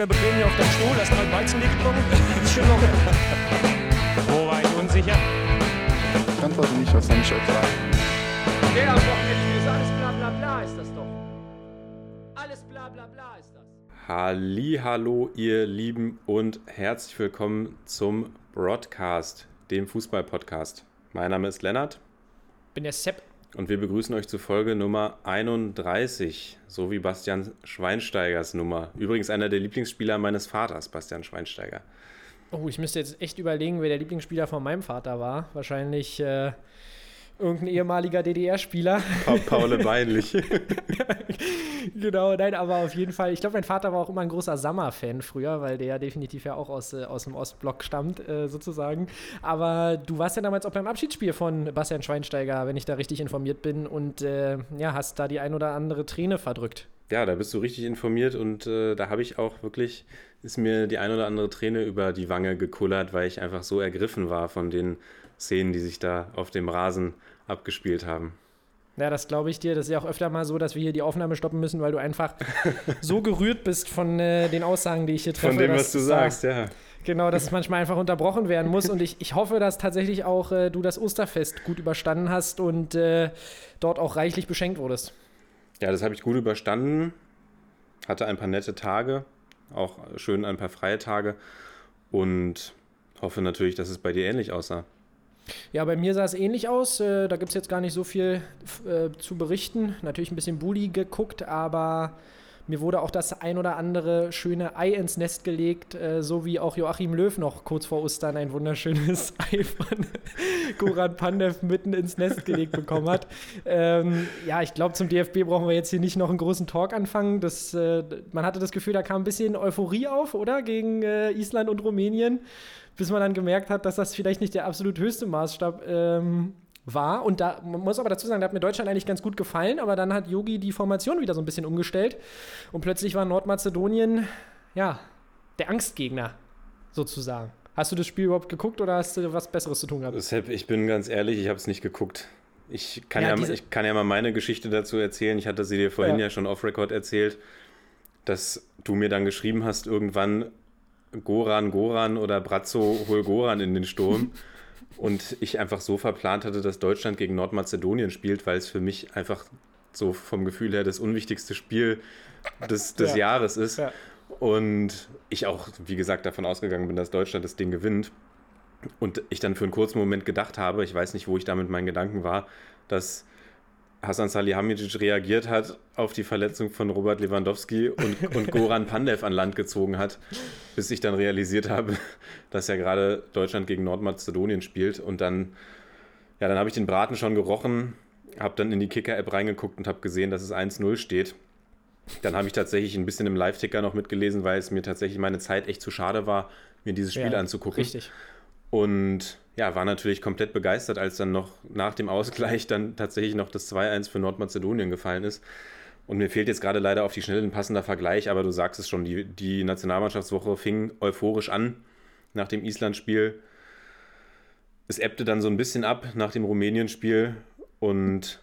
locker bequem hier auf deinem Stuhl, hast mal Weizen getrunken. Ist schon locker. Wo war ich unsicher? Ich antworte nicht, ich euch sagen? Der am Wochenende ist alles bla bla bla ist das doch. Alles bla bla bla ist das. Hallo, ihr Lieben und herzlich willkommen zum Broadcast, dem Fußball-Podcast. Mein Name ist Lennart bin der Sepp. Und wir begrüßen euch zu Folge Nummer 31, so wie Bastian Schweinsteigers Nummer. Übrigens einer der Lieblingsspieler meines Vaters, Bastian Schweinsteiger. Oh, ich müsste jetzt echt überlegen, wer der Lieblingsspieler von meinem Vater war. Wahrscheinlich äh, irgendein ehemaliger DDR-Spieler. Pa Paul Beinlich. genau, nein, aber auf jeden Fall. Ich glaube, mein Vater war auch immer ein großer Sammer-Fan früher, weil der ja definitiv ja auch aus, äh, aus dem Ostblock stammt, äh, sozusagen. Aber du warst ja damals auch beim Abschiedsspiel von Bastian Schweinsteiger, wenn ich da richtig informiert bin, und äh, ja, hast da die ein oder andere Träne verdrückt. Ja, da bist du richtig informiert und äh, da habe ich auch wirklich, ist mir die ein oder andere Träne über die Wange gekullert, weil ich einfach so ergriffen war von den Szenen, die sich da auf dem Rasen abgespielt haben. Ja, das glaube ich dir. Das ist ja auch öfter mal so, dass wir hier die Aufnahme stoppen müssen, weil du einfach so gerührt bist von äh, den Aussagen, die ich hier treffe. Von dem, was du sagst, ja. Genau, dass es manchmal einfach unterbrochen werden muss. Und ich, ich hoffe, dass tatsächlich auch äh, du das Osterfest gut überstanden hast und äh, dort auch reichlich beschenkt wurdest. Ja, das habe ich gut überstanden. Hatte ein paar nette Tage, auch schön ein paar freie Tage und hoffe natürlich, dass es bei dir ähnlich aussah. Ja, bei mir sah es ähnlich aus. Äh, da gibt es jetzt gar nicht so viel äh, zu berichten. Natürlich ein bisschen Bully geguckt, aber mir wurde auch das ein oder andere schöne Ei ins Nest gelegt, äh, so wie auch Joachim Löw noch kurz vor Ostern ein wunderschönes Ei von Goran Pandev mitten ins Nest gelegt bekommen hat. Ähm, ja, ich glaube, zum DFB brauchen wir jetzt hier nicht noch einen großen Talk anfangen. Das, man hatte das Gefühl, da kam ein bisschen Euphorie auf, oder? Gegen Island und Rumänien bis man dann gemerkt hat, dass das vielleicht nicht der absolut höchste Maßstab ähm, war. Und da man muss aber dazu sagen, da hat mir Deutschland eigentlich ganz gut gefallen, aber dann hat Yogi die Formation wieder so ein bisschen umgestellt und plötzlich war Nordmazedonien, ja, der Angstgegner sozusagen. Hast du das Spiel überhaupt geguckt oder hast du was Besseres zu tun gehabt? Deshalb, ich bin ganz ehrlich, ich habe es nicht geguckt. Ich kann ja, Ja, ich kann ja mal meine Geschichte dazu erzählen. Ich hatte sie dir vorhin ja, Ja. schon off-Record erzählt, dass du mir dann geschrieben hast, irgendwann Goran, Goran oder Brazzo, hol Goran in den Sturm. Und ich einfach so verplant hatte, dass Deutschland gegen Nordmazedonien spielt, weil es für mich einfach so vom Gefühl her das unwichtigste Spiel des, des Ja. Jahres ist. Ja. Und ich auch, wie gesagt, davon ausgegangen bin, dass Deutschland das Ding gewinnt. Und ich dann für einen kurzen Moment gedacht habe, ich weiß nicht, wo ich da mit meinen Gedanken war, dass Hasan Salihamidzic reagiert hat auf die Verletzung von Robert Lewandowski und, und Goran Pandev an Land gezogen hat, bis ich dann realisiert habe, dass ja gerade Deutschland gegen Nordmazedonien spielt. Und dann, ja, dann habe ich den Braten schon gerochen, habe dann in die Kicker-App reingeguckt und habe gesehen, dass es 1-0 steht. Dann habe ich tatsächlich ein bisschen im Live-Ticker noch mitgelesen, weil es mir tatsächlich meine Zeit echt zu schade war, mir dieses Spiel Ja, anzugucken. Richtig. Und ja, war natürlich komplett begeistert, als dann noch nach dem Ausgleich dann tatsächlich noch das 2-1 für Nordmazedonien gefallen ist. Und mir fehlt jetzt gerade leider auf die Schnelle ein passender Vergleich, aber du sagst es schon, die, die Nationalmannschaftswoche fing euphorisch an nach dem Island-Spiel. Es ebbte dann so ein bisschen ab nach dem Rumänien-Spiel und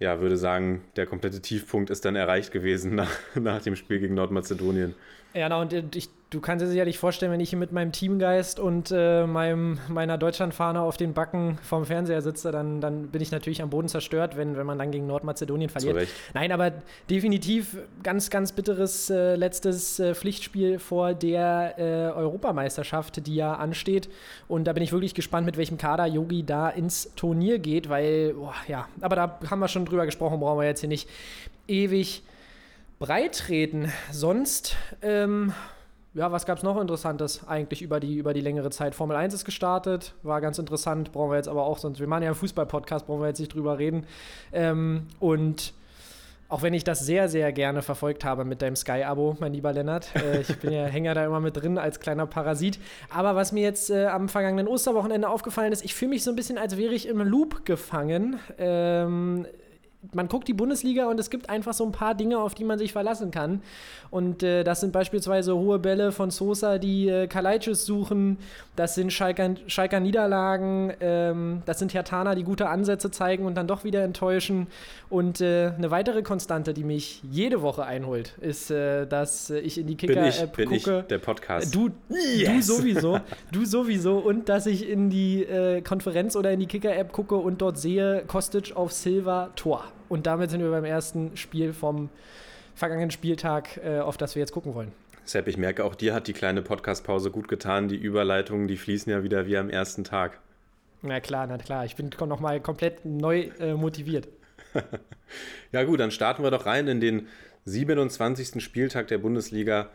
ja, würde sagen, der komplette Tiefpunkt ist dann erreicht gewesen nach, nach dem Spiel gegen Nordmazedonien. Ja, na, und äh, ich, du kannst dir sicherlich vorstellen, wenn ich hier mit meinem Teamgeist und äh, meinem, meiner Deutschlandfahne auf den Backen vom Fernseher sitze, dann, dann bin ich natürlich am Boden zerstört, wenn, wenn man dann gegen Nordmazedonien verliert. Nein, aber definitiv ganz, ganz bitteres äh, letztes äh, Pflichtspiel vor der äh, Europameisterschaft, die ja ansteht. Und da bin ich wirklich gespannt, mit welchem Kader Yogi da ins Turnier geht, weil, boah, ja, aber da haben wir schon drüber gesprochen, brauchen wir jetzt hier nicht ewig breit reden. Sonst, ähm, ja, was gab es noch Interessantes eigentlich über die, über die längere Zeit? Formel 1 ist gestartet, war ganz interessant, brauchen wir jetzt aber auch, sonst, wir machen ja einen Fußball-Podcast, brauchen wir jetzt nicht drüber reden. Ähm, und auch wenn ich das sehr, sehr gerne verfolgt habe mit deinem Sky-Abo, mein lieber Lennart. Äh, ich bin ja Hänger da immer mit drin als kleiner Parasit. Aber was mir jetzt äh, am vergangenen Osterwochenende aufgefallen ist, ich fühle mich so ein bisschen, als wäre ich im Loop gefangen. Ähm, man guckt die Bundesliga und es gibt einfach so ein paar Dinge, auf die man sich verlassen kann. Und äh, das sind beispielsweise hohe Bälle von Sosa, die äh, Kalajdzic suchen. Das sind Schalker, Schalker Niederlagen. Ähm, das sind Hertaner, die gute Ansätze zeigen und dann doch wieder enttäuschen. Und äh, eine weitere Konstante, die mich jede Woche einholt, ist, äh, dass ich in die Kicker-App bin ich gucke. der Podcast. Du, du sowieso, du sowieso und dass ich in die äh, Konferenz oder in die Kicker-App gucke und dort sehe Kostic auf Silva Tor. Und damit sind wir beim ersten Spiel vom vergangenen Spieltag, äh, auf das wir jetzt gucken wollen. Sepp, ich merke, auch dir hat die kleine Podcast-Pause gut getan. Die Überleitungen, die fließen ja wieder wie am ersten Tag. Na klar, na klar, ich bin nochmal komplett neu äh, motiviert. Ja gut, dann starten wir doch rein in den 27. Spieltag der Bundesliga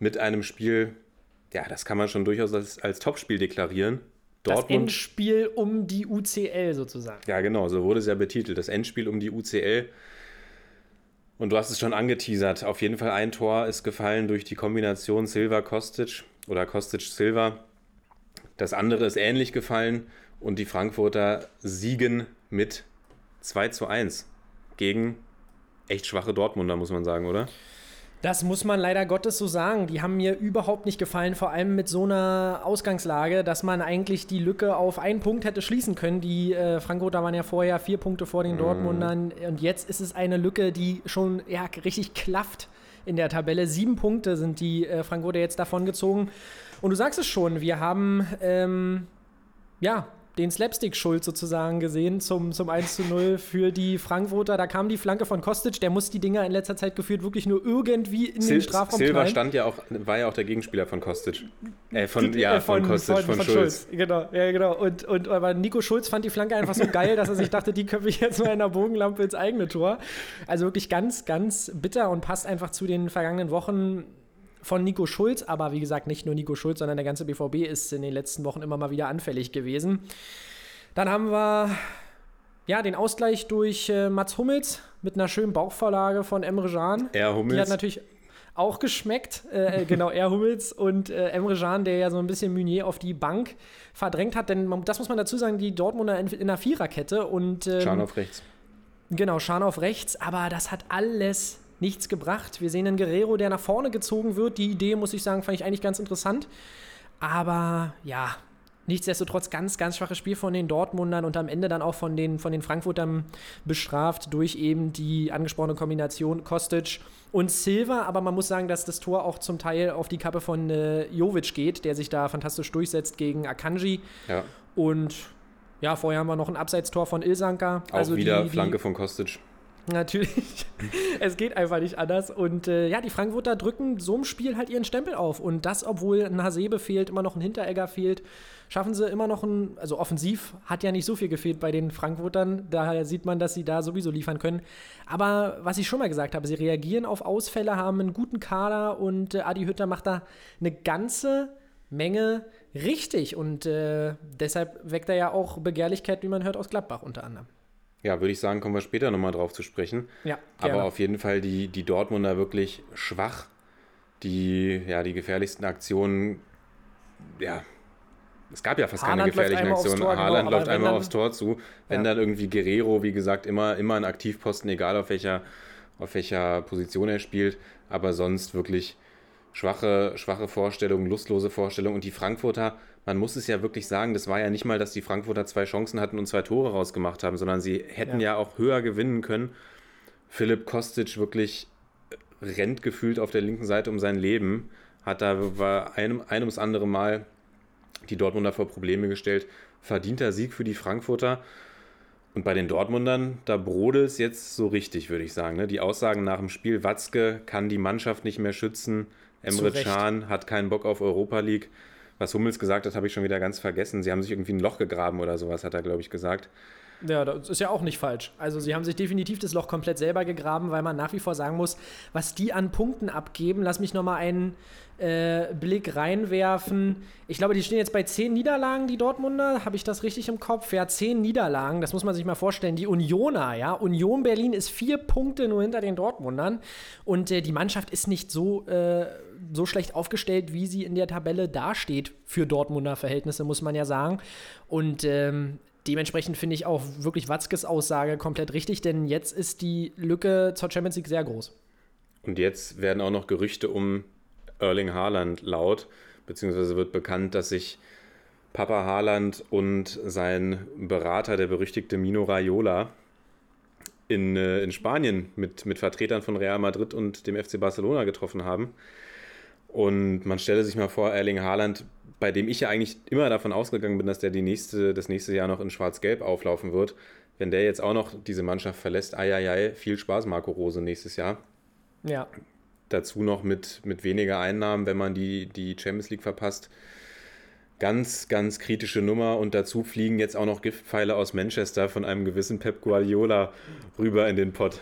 mit einem Spiel, ja, das kann man schon durchaus als, als Topspiel deklarieren. Das Dortmund, Endspiel um die UCL sozusagen. ja genau, so wurde es ja betitelt, das Endspiel um die UCL. Und du hast es schon angeteasert, auf jeden Fall ein Tor ist gefallen durch die Kombination Silva-Kostic oder Kostic-Silva. Das andere ist ähnlich gefallen und die Frankfurter siegen mit 2 zu 1 gegen echt schwache Dortmunder, muss man sagen, oder? Das muss man leider Gottes so sagen. Die haben mir überhaupt nicht gefallen, vor allem mit so einer Ausgangslage, dass man eigentlich die Lücke auf einen Punkt hätte schließen können. Die äh, Frankfurter waren ja vorher vier Punkte vor den Dortmundern und jetzt ist es eine Lücke, die schon ja, richtig klafft in der Tabelle. Sieben Punkte sind die äh, Frankfurter jetzt davon gezogen. Und du sagst es schon, wir haben ähm, ja den Slapstick-Schuld sozusagen gesehen zum, zum 1 zu 0 für die Frankfurter. Da kam die Flanke von Kostic, der muss die Dinger in letzter Zeit geführt wirklich nur irgendwie in den Sil Strafraum Silva stand ja auch, war ja auch der Gegenspieler von Kostic. Äh, von, Äh, ja, von, Kostic, von, Schulz. Genau, ja, genau. Und, und aber Nico Schulz fand die Flanke einfach so geil, dass er sich dachte, die köpfe ich jetzt mal in einer Bogenlampe ins eigene Tor. Also wirklich ganz, ganz bitter und passt einfach zu den vergangenen Wochen von Nico Schulz. Aber wie gesagt, nicht nur Nico Schulz, sondern der ganze BVB ist in den letzten Wochen immer mal wieder anfällig gewesen. Dann haben wir ja den Ausgleich durch äh, Mats Hummels mit einer schönen Bauchvorlage von Emre Can. Er Die hat Hummels. natürlich auch geschmeckt. Äh, genau, er Hummels und äh, Emre Can, der ja so ein bisschen Meunier auf die Bank verdrängt hat. Denn man, das muss man dazu sagen, die Dortmunder in, in einer Viererkette und ähm, Can auf rechts. genau, Schan auf rechts. Aber das hat alles nichts gebracht. Wir sehen einen Guerrero, der nach vorne gezogen wird. Die Idee, muss ich sagen, fand ich eigentlich ganz interessant. Aber ja, nichtsdestotrotz ganz, ganz schwaches Spiel von den Dortmundern und am Ende dann auch von den, von den Frankfurtern bestraft durch eben die angesprochene Kombination Kostic und Silva. Aber man muss sagen, dass das Tor auch zum Teil auf die Kappe von äh, Jovic geht, der sich da fantastisch durchsetzt gegen Akanji. Ja, Und ja, vorher haben wir noch ein Abseitstor von Ilsanka. auch Also wieder die, die, Flanke von Kostic. Natürlich. es geht einfach nicht anders. Und äh, ja, die Frankfurter drücken so einem Spiel halt ihren Stempel auf. Und das, obwohl ein Hasebe fehlt, immer noch ein Hinteregger fehlt, schaffen sie immer noch ein, also offensiv hat ja nicht so viel gefehlt bei den Frankfurtern. Daher sieht man, dass sie da sowieso liefern können. Aber was ich schon mal gesagt habe, sie reagieren auf Ausfälle, haben einen guten Kader und äh, Adi Hütter macht da eine ganze Menge richtig. Und äh, deshalb weckt er ja auch Begehrlichkeit, wie man hört, aus Gladbach unter anderem. Ja, würde ich sagen, kommen wir später nochmal drauf zu sprechen. Ja, Aber auf jeden Fall die, die Dortmunder wirklich schwach. Die, ja, die gefährlichsten Aktionen, ja, es gab ja fast keine Haaland läuft gefährlichen Aktionen. Tor, genau, Haaland läuft einmal dann- aufs Tor zu. Wenn Ja. dann irgendwie Guerrero, wie gesagt, immer, immer ein Aktivposten, egal auf welcher, auf welcher Position er spielt. Aber sonst wirklich schwache, schwache Vorstellungen, lustlose Vorstellungen. Und die Frankfurter, man muss es ja wirklich sagen, das war ja nicht mal, dass die Frankfurter zwei Chancen hatten und zwei Tore rausgemacht haben, sondern sie hätten Ja. ja, auch höher gewinnen können. Philipp Kostic wirklich rennt gefühlt auf der linken Seite um sein Leben, hat da war einem, ein ums andere Mal die Dortmunder vor Probleme gestellt. Verdienter Sieg für die Frankfurter. Und bei den Dortmundern, da brodelt es jetzt so richtig, würde ich sagen. Ne? Die Aussagen nach dem Spiel, Watzke kann die Mannschaft nicht mehr schützen, Emre. Can hat keinen Bock auf Europa League. Was Hummels gesagt hat, habe ich schon wieder ganz vergessen. Sie haben sich irgendwie ein Loch gegraben oder sowas, hat er, glaube ich, gesagt. Ja, das ist ja auch nicht falsch. Also sie haben sich definitiv das Loch komplett selber gegraben, weil man nach wie vor sagen muss, was die an Punkten abgeben. Lass mich nochmal einen äh, Blick reinwerfen. Ich glaube, die stehen jetzt bei zehn Niederlagen, die Dortmunder. Habe ich das richtig im Kopf? Ja, zehn Niederlagen. Das muss man sich mal vorstellen. Die Unioner, ja. Union Berlin ist vier Punkte nur hinter den Dortmundern. Und äh, die Mannschaft ist nicht so, äh, so schlecht aufgestellt, wie sie in der Tabelle dasteht für Dortmunder Verhältnisse, muss man ja sagen. Und ähm, dementsprechend finde ich auch wirklich Watzkes Aussage komplett richtig, denn jetzt ist die Lücke zur Champions League sehr groß. Und jetzt werden auch noch Gerüchte um Erling Haaland laut, beziehungsweise wird bekannt, dass sich Papa Haaland und sein Berater, der berüchtigte Mino Raiola, in, äh, in Spanien mit, mit Vertretern von Real Madrid und dem FC Barcelona getroffen haben. Und man stelle sich mal vor, Erling Haaland, bei dem ich ja eigentlich immer davon ausgegangen bin, dass der die nächste, das nächste Jahr noch in Schwarz-Gelb auflaufen wird. Wenn der jetzt auch noch diese Mannschaft verlässt, ei, viel Spaß, Marco Rose, nächstes Jahr. Ja. Dazu noch mit, mit weniger Einnahmen, wenn man die, die Champions League verpasst. Ganz, ganz kritische Nummer. Und dazu fliegen jetzt auch noch Giftpfeile aus Manchester von einem gewissen Pep Guardiola rüber in den Pott.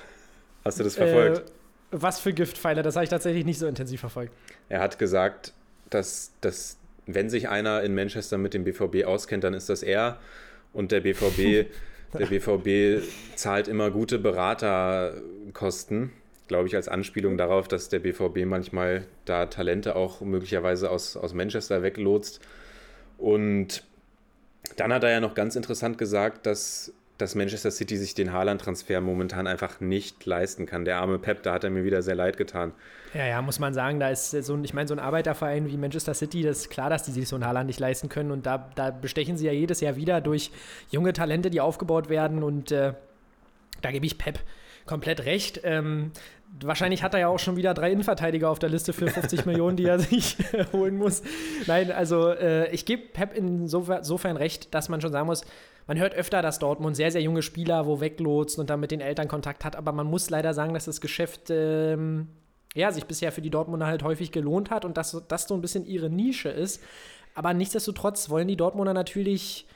Hast du das verfolgt? Äh, was für Giftpfeile? Das habe ich tatsächlich nicht so intensiv verfolgt. Er hat gesagt, dass, dass wenn sich einer in Manchester mit dem BVB auskennt, dann ist das er. Und der BVB, der BVB zahlt immer gute Beraterkosten, glaube ich, als Anspielung darauf, dass der BVB manchmal da Talente auch möglicherweise aus, aus Manchester weglotst. Und dann hat er ja noch ganz interessant gesagt, dass dass Manchester City sich den Haaland-Transfer momentan einfach nicht leisten kann. Der arme Pep, da hat er mir wieder sehr leid getan. Ja, ja, muss man sagen, da ist so ein, ich meine, so ein Arbeiterverein wie Manchester City, das ist klar, dass die sich so einen Haaland nicht leisten können und da, da bestechen sie ja jedes Jahr wieder durch junge Talente, die aufgebaut werden und äh, da gebe ich Pep komplett recht. Ähm, wahrscheinlich hat er ja auch schon wieder drei Innenverteidiger auf der Liste für 50 Millionen, die er sich holen muss. Nein, also äh, ich gebe Pep insofern recht, dass man schon sagen muss, man hört öfter, dass Dortmund sehr, sehr junge Spieler wo weglotst und dann mit den Eltern Kontakt hat, aber man muss leider sagen, dass das Geschäft ähm, ja, sich bisher für die Dortmunder halt häufig gelohnt hat und dass das so ein bisschen ihre Nische ist. Aber nichtsdestotrotz wollen die Dortmunder natürlich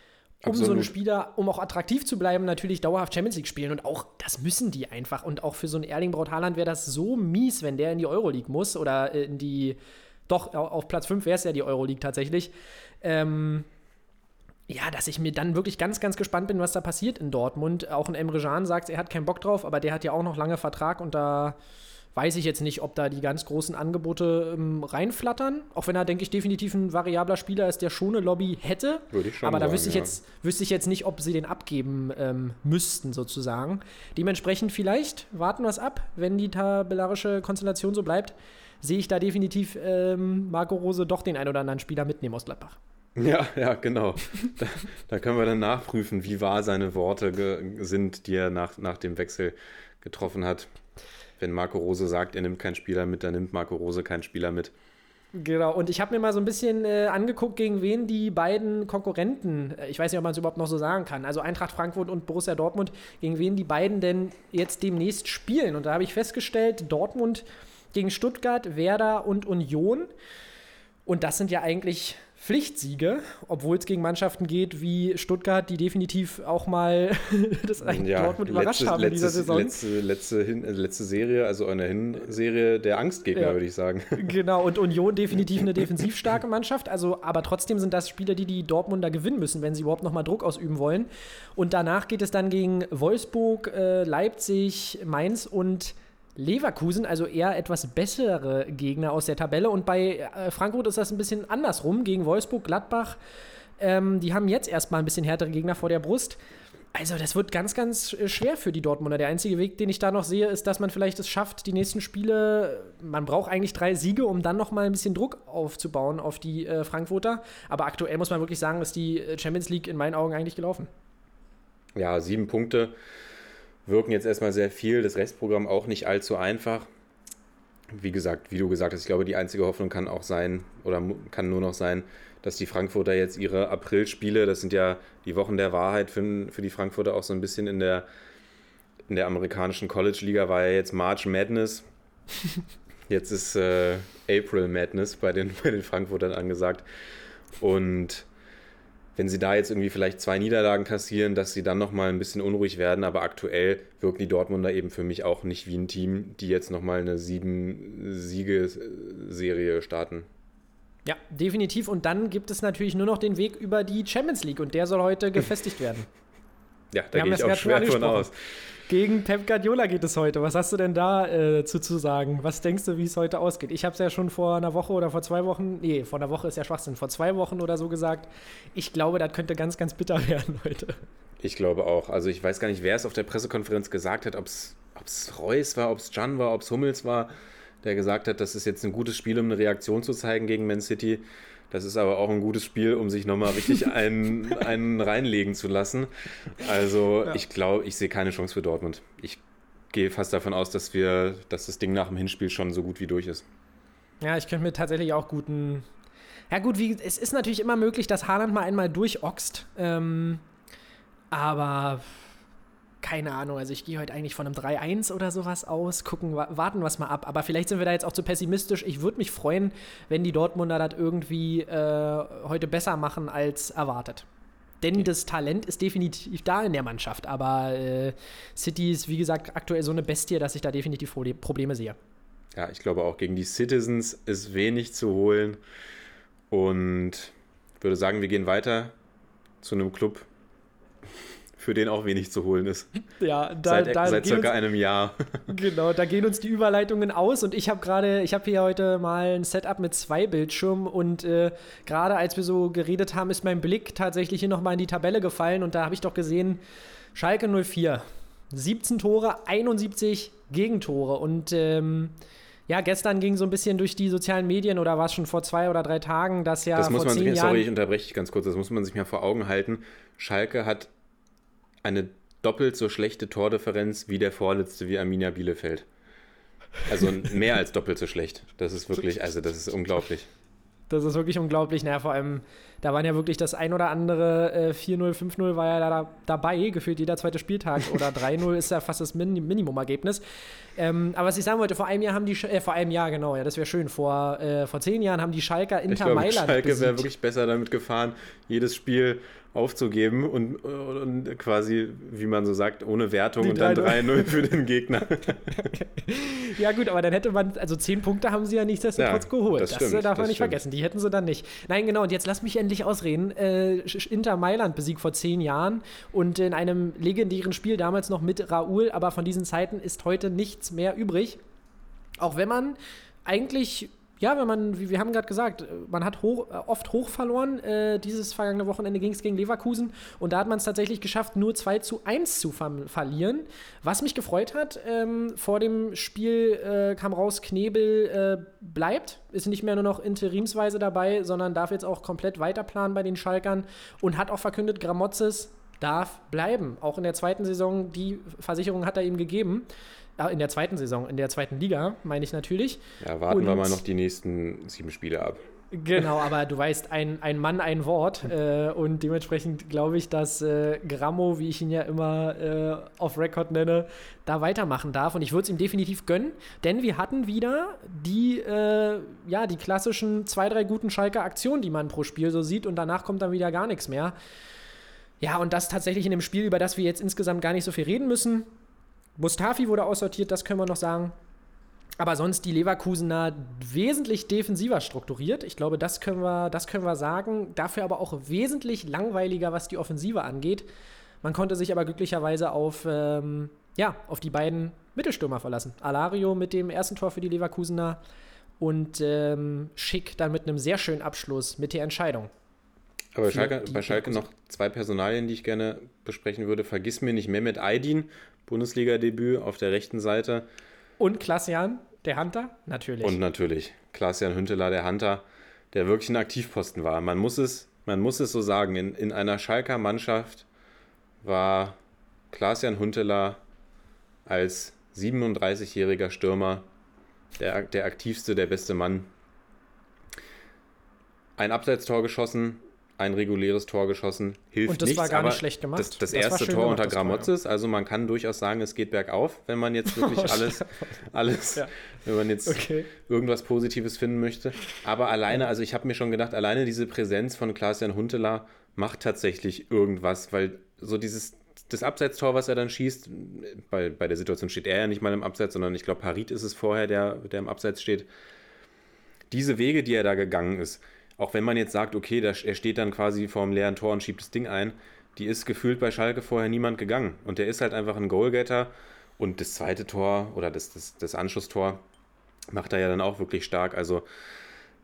um Absolut. so einen Spieler, um auch attraktiv zu bleiben, natürlich dauerhaft Champions League spielen. Und auch das müssen die einfach. Und auch für so einen Erling Braut Haaland wäre das so mies, wenn der in die Euroleague muss oder in die, doch, auf Platz 5 wäre es ja die Euroleague tatsächlich. Ähm, ja, dass ich mir dann wirklich ganz, ganz gespannt bin, was da passiert in Dortmund. Auch ein Emre Can sagt, er hat keinen Bock drauf, aber der hat ja auch noch lange Vertrag und da weiß ich jetzt nicht, ob da die ganz großen Angebote ähm, reinflattern. Auch wenn er, denke ich, definitiv ein variabler Spieler ist, der schon eine Lobby hätte. Würde ich schon Aber da sagen, wüsste, ich jetzt, wüsste ich jetzt nicht, ob sie den abgeben ähm, müssten, sozusagen. Dementsprechend vielleicht warten wir es ab, wenn die tabellarische Konstellation so bleibt, sehe ich da definitiv ähm, Marco Rose doch den ein oder anderen Spieler mitnehmen aus Gladbach. Ja, ja, genau. da, da, können wir dann nachprüfen, wie wahr seine Worte sind, die er nach, nach dem Wechsel getroffen hat. Wenn Marco Rose sagt, er nimmt keinen Spieler mit, dann nimmt Marco Rose keinen Spieler mit. Genau, und ich habe mir mal so ein bisschen äh, angeguckt, gegen wen die beiden Konkurrenten, äh, ich weiß nicht, ob man es überhaupt noch so sagen kann, also Eintracht Frankfurt und Borussia Dortmund, gegen wen die beiden denn jetzt demnächst spielen. Und da habe ich festgestellt, Dortmund gegen Stuttgart, Werder und Union. Und das sind ja eigentlich Pflichtsiege, obwohl es gegen Mannschaften geht wie Stuttgart, die definitiv auch mal das ja, Dortmund überrascht letzte, haben in dieser Saison. Letzte, letzte, Hin, äh, letzte Serie, also eine Hinserie der Angstgegner, ja. würde ich sagen. Genau, und Union definitiv eine defensiv starke Mannschaft, also, aber trotzdem sind das Spiele, die die Dortmunder gewinnen müssen, wenn sie überhaupt nochmal Druck ausüben wollen. Und danach geht es dann gegen Wolfsburg, äh, Leipzig, Mainz und Leverkusen, also eher etwas bessere Gegner aus der Tabelle. Und bei äh, Frankfurt ist das ein bisschen andersrum. Gegen Wolfsburg, Gladbach, ähm, die haben jetzt erstmal ein bisschen härtere Gegner vor der Brust. Also, das wird ganz, ganz schwer für die Dortmunder. Der einzige Weg, den ich da noch sehe, ist, dass man vielleicht es schafft, die nächsten Spiele. Man braucht eigentlich drei Siege, um dann nochmal ein bisschen Druck aufzubauen auf die äh, Frankfurter. Aber aktuell muss man wirklich sagen, ist die äh, Champions League in meinen Augen eigentlich gelaufen. Ja, sieben Punkte wirken jetzt erstmal sehr viel. Das Restprogramm auch nicht allzu einfach. Wie gesagt, wie du gesagt hast, ich glaube, die einzige Hoffnung kann auch sein oder kann nur noch sein, dass die Frankfurter jetzt ihre April-Spiele, das sind ja die Wochen der Wahrheit für, für die Frankfurter auch so ein bisschen in der, in der amerikanischen College-Liga, war ja jetzt March Madness. Jetzt ist äh, April Madness bei den, bei den Frankfurtern angesagt. Und wenn sie da jetzt irgendwie vielleicht zwei Niederlagen kassieren, dass sie dann nochmal ein bisschen unruhig werden. Aber aktuell wirken die Dortmunder eben für mich auch nicht wie ein Team, die jetzt nochmal eine sieben-Siege-Serie starten. Ja, definitiv. Und dann gibt es natürlich nur noch den Weg über die Champions League und der soll heute gefestigt werden. Ja, da gehe ich auch schwer von aus. Gegen Pep Guardiola geht es heute. Was hast du denn da äh, zu, zu sagen? Was denkst du, wie es heute ausgeht? Ich habe es ja schon vor einer Woche oder vor zwei Wochen, nee, vor einer Woche ist ja Schwachsinn, vor zwei Wochen oder so gesagt. Ich glaube, das könnte ganz, ganz bitter werden heute. Ich glaube auch. Also ich weiß gar nicht, wer es auf der Pressekonferenz gesagt hat, ob es Reus war, ob es Can war, ob es Hummels war, der gesagt hat, das ist jetzt ein gutes Spiel, um eine Reaktion zu zeigen gegen Man City. Das ist aber auch ein gutes Spiel, um sich nochmal richtig einen, einen reinlegen zu lassen. Also Ja. ich glaube, ich sehe keine Chance für Dortmund. Ich gehe fast davon aus, dass wir, dass das Ding nach dem Hinspiel schon so gut wie durch ist. Ja, ich könnte mir tatsächlich auch guten. Ja, gut, wie, es ist natürlich immer möglich, dass Haaland mal einmal durchoxt. Ähm, aber keine Ahnung, also ich gehe heute eigentlich von einem 3-1 oder sowas aus. Gucken, wa- warten wir es mal ab. Aber vielleicht sind wir da jetzt auch zu pessimistisch. Ich würde mich freuen, wenn die Dortmunder das irgendwie äh, heute besser machen als erwartet. Denn das Talent ist definitiv da in der Mannschaft. Aber äh, City ist, wie gesagt, aktuell so eine Bestie, dass ich da definitiv Pro- Probleme sehe. Ja, ich glaube auch gegen die Citizens ist wenig zu holen. Und würde sagen, wir gehen weiter zu einem Club, für den auch wenig zu holen ist. Ja, da, seit da seit circa uns- einem Jahr. Genau, da gehen uns die Überleitungen aus und ich habe gerade, ich habe hier heute mal ein Setup mit zwei Bildschirmen und äh, gerade als wir so geredet haben, ist mein Blick tatsächlich hier nochmal in die Tabelle gefallen und da habe ich doch gesehen, Schalke 04, 17 Tore, 71 Gegentore und ähm, ja, gestern ging so ein bisschen durch die sozialen Medien oder war es schon vor zwei oder drei Tagen, dass ja das muss man sich, sorry, ich unterbreche dich ganz kurz, das muss man sich mal vor Augen halten. Schalke hat eine doppelt so schlechte Tordifferenz wie der Vorletzte, wie Arminia Bielefeld. Also mehr als doppelt so schlecht. Das ist wirklich, also das ist unglaublich. Das ist wirklich unglaublich. Naja, vor allem, da waren ja wirklich das ein oder andere äh, 4-0, 5-0 war ja da, dabei, gefühlt jeder zweite Spieltag. Oder 3-0 ist ja fast das Min Minimumergebnis. Ähm, aber was ich sagen wollte, vor einem Jahr haben die, Sch- äh, vor einem Jahr, genau, ja, das wäre schön. Vor, äh, vor zehn Jahren haben die Schalker Inter Ich glaube, Mailand Schalke wäre wirklich besser damit gefahren, jedes Spiel aufzugeben und, und quasi, wie man so sagt, ohne Wertung Die und dann 3-0. 3-0 für den Gegner. Ja, gut, aber dann hätte man, also zehn Punkte haben sie ja nichtsdestotrotz Ja, geholt. das Das, stimmt, äh, darf man das nicht stimmt. vergessen. Die hätten sie dann nicht. Nein, genau, und jetzt lass mich endlich ausreden. Äh, Inter Mailand besiegt vor zehn Jahren und in einem legendären Spiel damals noch mit Raoul, aber von diesen Zeiten ist heute nichts mehr übrig. Auch wenn man eigentlich, ja, wenn man, wie wir haben gerade gesagt, äh, man hat hoch, äh, oft hoch verloren. Äh, dieses vergangene Wochenende ging es gegen Leverkusen und da hat man es tatsächlich geschafft, nur 2 zu 1 zu ver verlieren. Was mich gefreut hat, ähm, vor dem Spiel äh, kam raus, Knebel äh, bleibt, ist nicht mehr nur noch interimsweise dabei, sondern darf jetzt auch komplett weiterplanen bei den Schalkern und hat auch verkündet, Gramozis darf bleiben. Auch in der zweiten Saison, die Versicherung hat er ihm gegeben. Ah, in der zweiten Saison, in der zweiten Liga, meine ich natürlich. Ja, warten wir Und- mal noch die nächsten sieben Spiele ab. Genau, aber du weißt, ein, ein Mann, ein Wort. Äh, und dementsprechend glaube ich, dass äh, Grammo, wie ich ihn ja immer äh, auf Record nenne, da weitermachen darf. Und ich würde es ihm definitiv gönnen, denn wir hatten wieder die, äh, ja, die klassischen zwei, drei guten Schalker Aktionen, die man pro Spiel so sieht. Und danach kommt dann wieder gar nichts mehr. Ja, und das tatsächlich in dem Spiel, über das wir jetzt insgesamt gar nicht so viel reden müssen. Mustafi wurde aussortiert, das können wir noch sagen. Aber sonst die Leverkusener wesentlich defensiver strukturiert. Ich glaube, das können wir, das können wir sagen. Dafür aber auch wesentlich langweiliger, was die Offensive angeht. Man konnte sich aber glücklicherweise auf, ähm, ja, auf die beiden Mittelstürmer verlassen. Alario mit dem ersten Tor für die Leverkusener und ähm, Schick dann mit einem sehr schönen Abschluss mit der Entscheidung. Aber Schalke, bei Schalke noch zwei Personalien, die ich gerne besprechen würde. Vergiss mir nicht Mehmet Aydin, Bundesliga-Debüt auf der rechten Seite. Und Klassian, der Hunter, natürlich. Und natürlich Klaas-Jan Hünteler, der Hunter, der wirklich ein Aktivposten war. Man muss es, man muss es so sagen, in, in einer Schalker Mannschaft war Klaas-Jan Hünteler als 37-jähriger Stürmer der, der aktivste, der beste Mann. Ein Abseitstor geschossen, ein reguläres Tor geschossen, hilft Und das nichts. war gar nicht schlecht gemacht. Das, das, Das erste Tor gemacht, unter. Gramozis, also man kann durchaus sagen, es geht bergauf, wenn man jetzt wirklich Oh, alles, alles, Ja. wenn man jetzt Okay. irgendwas Positives finden möchte. Aber alleine, also ich habe mir schon gedacht, alleine diese Präsenz von Klaas-Jan Huntelaar macht tatsächlich irgendwas, weil so dieses das Abseitstor, was er dann schießt, bei, bei der Situation steht er ja nicht mal im Abseits, sondern ich glaube, Harit ist es vorher, der, der im Abseits steht. Diese Wege, die er da gegangen ist, auch wenn man jetzt sagt, okay, da, er steht dann quasi vor dem leeren Tor und schiebt das Ding ein, die ist gefühlt bei Schalke vorher niemand gegangen. Und der ist halt einfach ein Goalgetter. Und das zweite Tor oder das, das, das Anschlusstor macht er ja dann auch wirklich stark. Also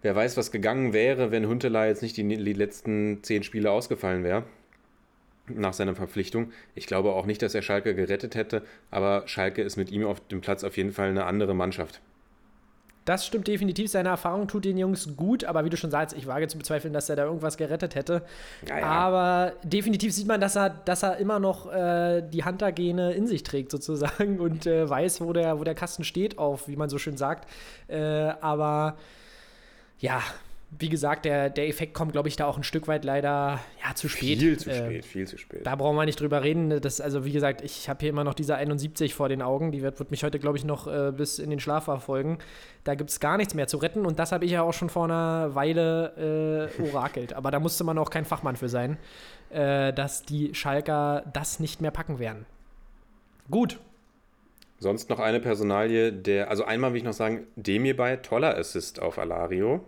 wer weiß, was gegangen wäre, wenn Huntela jetzt nicht die, die letzten zehn Spiele ausgefallen wäre nach seiner Verpflichtung. Ich glaube auch nicht, dass er Schalke gerettet hätte, aber Schalke ist mit ihm auf dem Platz auf jeden Fall eine andere Mannschaft. Das stimmt definitiv. Seine Erfahrung tut den Jungs gut, aber wie du schon sagst, ich wage zu bezweifeln, dass er da irgendwas gerettet hätte. Ja, ja. Aber definitiv sieht man, dass er, dass er immer noch äh, die Hunter-Gene in sich trägt, sozusagen, und äh, weiß, wo der, wo der Kasten steht, auf, wie man so schön sagt. Äh, aber ja, wie gesagt, der, der Effekt kommt, glaube ich, da auch ein Stück weit leider ja, zu spät. Viel zu Äh, spät, viel zu spät. Da brauchen wir nicht drüber reden. Das, also, wie gesagt, ich habe hier immer noch diese 71 vor den Augen. Die wird, wird mich heute, glaube ich, noch äh, bis in den Schlaf verfolgen. Da gibt es gar nichts mehr zu retten. Und das habe ich ja auch schon vor einer Weile äh, orakelt. Aber da musste man auch kein Fachmann für sein, äh, dass die Schalker das nicht mehr packen werden. Gut. Sonst noch eine Personalie, der, also einmal will ich noch sagen, Demir bei toller Assist auf Alario.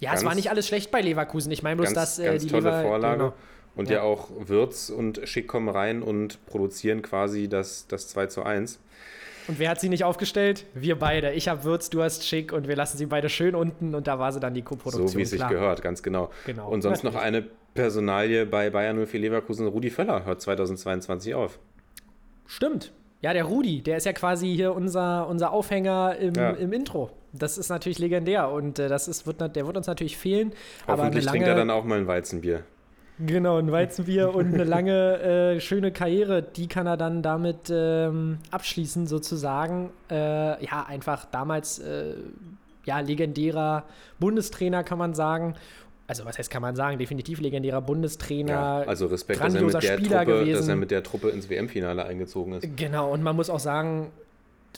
Ja, Ganz- es war nicht alles schlecht bei Leverkusen. Ich meine bloß, Ganz, dass äh, ganz die tolle Lever Vorlage. Genau. Und Ja. ja. auch Würz und Schick kommen rein und produzieren quasi das, das 2 zu 1. Und wer hat sie nicht aufgestellt? Wir beide. Ich habe Würz, du hast Schick und wir lassen sie beide schön unten. Und da war sie dann die Co-Produktion. So wie es sich gehört, ganz genau. Genau. Und sonst noch eine Personalie bei Bayern 04 Leverkusen, Rudi Völler hört 2022 auf. Stimmt. Ja, der Rudi, der ist ja quasi hier unser, unser Aufhänger im, Ja. im Intro. Das ist natürlich legendär und äh, das ist, wird, der wird uns natürlich fehlen. Hoffentlich lange, trinkt er dann auch mal ein Weizenbier. genau, ein Weizenbier und eine lange, äh, schöne Karriere, die kann er dann damit ähm, abschließen, sozusagen. Äh, ja, einfach damals, äh, ja, legendärer Bundestrainer, kann man sagen. Also, was heißt, kann man sagen? Definitiv legendärer Bundestrainer. Ja, also Respekt, dass er, mit der Spieler Truppe, dass gewesen. er mit der Truppe ins WM-Finale eingezogen ist. Genau, und man muss auch sagen,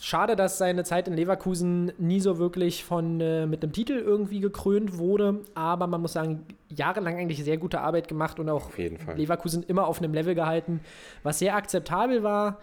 schade, dass seine Zeit in Leverkusen nie so wirklich von äh, mit einem Titel irgendwie gekrönt wurde, aber man muss sagen, jahrelang eigentlich sehr gute Arbeit gemacht und auch. Leverkusen immer auf einem Level gehalten, was sehr akzeptabel war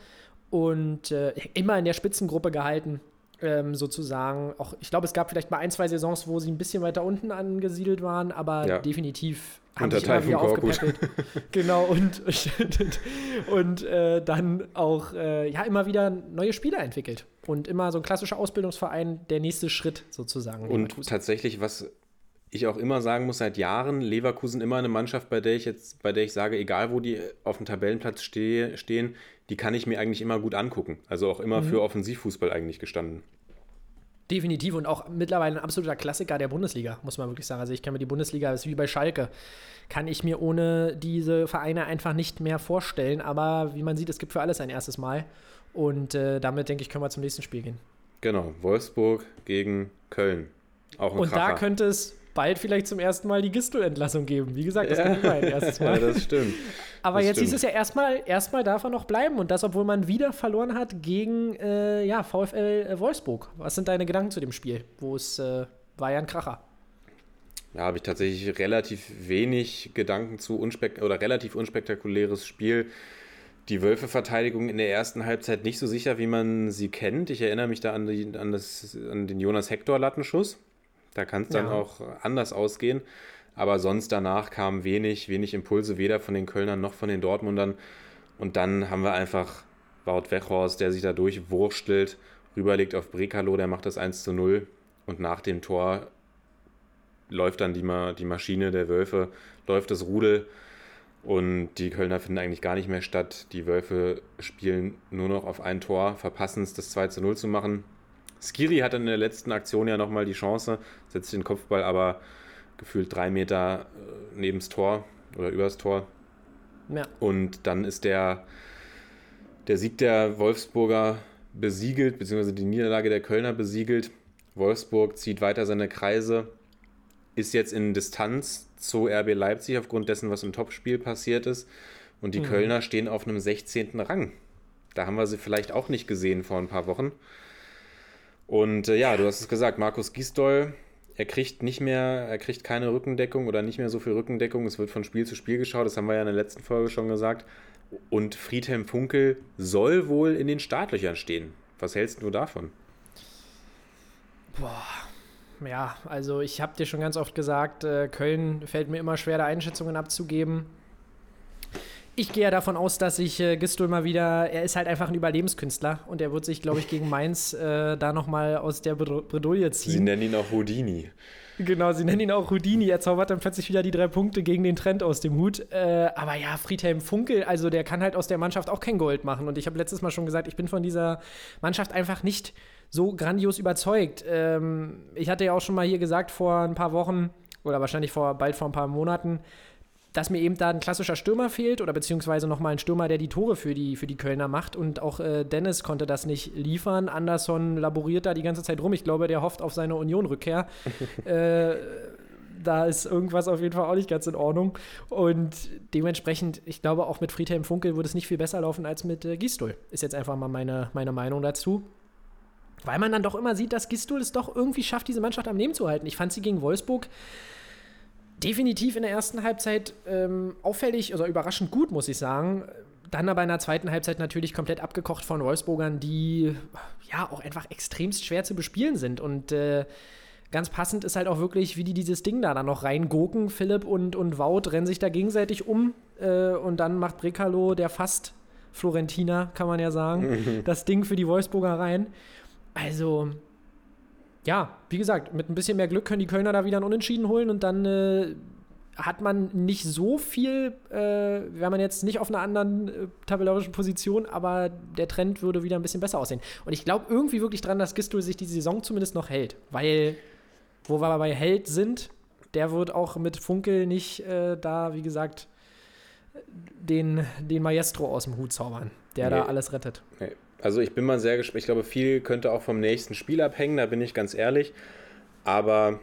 und äh, immer in der Spitzengruppe gehalten. Ähm, sozusagen auch, ich glaube, es gab vielleicht mal ein, zwei Saisons, wo sie ein bisschen weiter unten angesiedelt waren, aber Ja. definitiv Unter sich immer wieder aufgepäppelt. genau, und, und äh, dann auch äh, ja, immer wieder neue Spieler entwickelt. Und immer so ein klassischer Ausbildungsverein, der nächste Schritt sozusagen. Und tatsächlich, was ich auch immer sagen muss, seit Jahren, Leverkusen immer eine Mannschaft, bei der ich jetzt, bei der ich sage, egal wo die auf dem Tabellenplatz stehe, stehen, die kann ich mir eigentlich immer gut angucken. Also auch Mhm. immer für Offensivfußball eigentlich gestanden. Definitiv und auch mittlerweile ein absoluter Klassiker der Bundesliga, muss man wirklich sagen. Also ich kann mir die Bundesliga, das ist wie bei Schalke, kann ich mir ohne diese Vereine einfach nicht mehr vorstellen. Aber wie man sieht, es gibt für alles ein erstes Mal. Und äh, damit, denke ich, können wir zum nächsten Spiel gehen. Genau, Wolfsburg gegen Köln. Auch ein Und da Kracher. könnte es bald vielleicht zum ersten Mal die Gisto-Entlassung geben. Wie gesagt, das kann immer ein erstes Mal. ja, das stimmt. Aber das jetzt hieß stimmt. es ja erstmal, erstmal darf er noch bleiben. Und das, obwohl man wieder verloren hat gegen äh, ja, VfL Wolfsburg. Was sind deine Gedanken zu dem Spiel? Wo es äh, war ja ein Kracher. Ja, habe ich tatsächlich relativ wenig Gedanken zu unspek oder relativ unspektakuläres Spiel. Die Wölfe-Verteidigung in der ersten Halbzeit nicht so sicher, wie man sie kennt. Ich erinnere mich da an, die, an, das, an den Jonas Hector-Lattenschuss. Da kann es dann Ja. auch anders ausgehen. Aber sonst danach kam wenig, wenig Impulse, weder von den Kölnern noch von den Dortmundern. Und dann haben wir einfach Wout Weghorst, der sich da durchwurstelt, rüberlegt auf Brekalo, der macht das 1 zu 0. Und nach dem Tor läuft dann die, Ma die Maschine der Wölfe, läuft das Rudel und die Kölner finden eigentlich gar nicht mehr statt. Die Wölfe spielen nur noch auf ein Tor, verpassen es, das 2 zu 0 zu machen. Skiri hatte in der letzten Aktion ja nochmal die Chance, setzt den Kopfball aber gefühlt drei Meter äh, nebens Tor oder übers Tor. Ja. Und dann ist der, der Sieg der Wolfsburger besiegelt, beziehungsweise die Niederlage der Kölner besiegelt. Wolfsburg zieht weiter seine Kreise, ist jetzt in Distanz zu RB Leipzig aufgrund dessen, was im Topspiel passiert ist. Und die Kölner stehen auf einem 16. Rang. Da haben wir sie vielleicht auch nicht gesehen vor ein paar Wochen. Und äh, ja, du hast es gesagt, Markus Gisdol, er kriegt nicht mehr, er kriegt keine Rückendeckung oder nicht mehr so viel Rückendeckung. Es wird von Spiel zu Spiel geschaut, das haben wir ja in der letzten Folge schon gesagt. Und Friedhelm Funkel soll wohl in den Startlöchern stehen. Was hältst du davon? Ja, also ich habe dir schon ganz oft gesagt, äh, Köln fällt mir immer schwer, da Einschätzungen abzugeben. Ich gehe ja davon aus, dass sich äh, Gistol mal wieder, er ist halt einfach ein Überlebenskünstler und er wird sich, glaube ich, gegen Mainz äh, da nochmal aus der Bred- Bredouille ziehen. Sie nennen ihn auch Houdini. Genau, sie nennen ihn auch Houdini. Er zaubert dann plötzlich wieder die drei Punkte gegen den Trend aus dem Hut. Äh, aber ja, Friedhelm Funkel, also der kann halt aus der Mannschaft auch kein Gold machen. Und ich habe letztes Mal schon gesagt, ich bin von dieser Mannschaft einfach nicht so grandios überzeugt. Ähm, ich hatte ja auch schon mal hier gesagt vor ein paar Wochen oder wahrscheinlich vor bald vor ein paar Monaten, dass mir eben da ein klassischer Stürmer fehlt oder beziehungsweise nochmal ein Stürmer, der die Tore für die, für die Kölner macht. Und auch äh, Dennis konnte das nicht liefern. Anderson laboriert da die ganze Zeit rum. Ich glaube, der hofft auf seine Union-Rückkehr. äh, da ist irgendwas auf jeden Fall auch nicht ganz in Ordnung. Und dementsprechend, ich glaube, auch mit Friedhelm Funkel würde es nicht viel besser laufen als mit äh, Gistol. Ist jetzt einfach mal meine, meine Meinung dazu. Weil man dann doch immer sieht, dass Gistol es doch irgendwie schafft, diese Mannschaft am Leben zu halten. Ich fand sie gegen Wolfsburg definitiv in der ersten Halbzeit ähm, auffällig, also überraschend gut, muss ich sagen. Dann aber in der zweiten Halbzeit natürlich komplett abgekocht von Wolfsburgern, die ja auch einfach extremst schwer zu bespielen sind. Und äh, ganz passend ist halt auch wirklich, wie die dieses Ding da dann noch reingucken. Philipp und, und Wout rennen sich da gegenseitig um äh, und dann macht Brekalo, der fast Florentiner, kann man ja sagen, das Ding für die Wolfsburger rein. Also, ja, wie gesagt, mit ein bisschen mehr Glück können die Kölner da wieder einen Unentschieden holen und dann äh, hat man nicht so viel, äh, wäre man jetzt nicht auf einer anderen äh, tabellarischen Position, aber der Trend würde wieder ein bisschen besser aussehen. Und ich glaube irgendwie wirklich dran, dass Gistol sich die Saison zumindest noch hält, weil, wo wir bei Held sind, der wird auch mit Funkel nicht äh, da, wie gesagt, den, den Maestro aus dem Hut zaubern, der da Nee. alles rettet. Nee. Also ich bin mal sehr gespannt. Ich glaube, viel könnte auch vom nächsten Spiel abhängen, da bin ich ganz ehrlich. Aber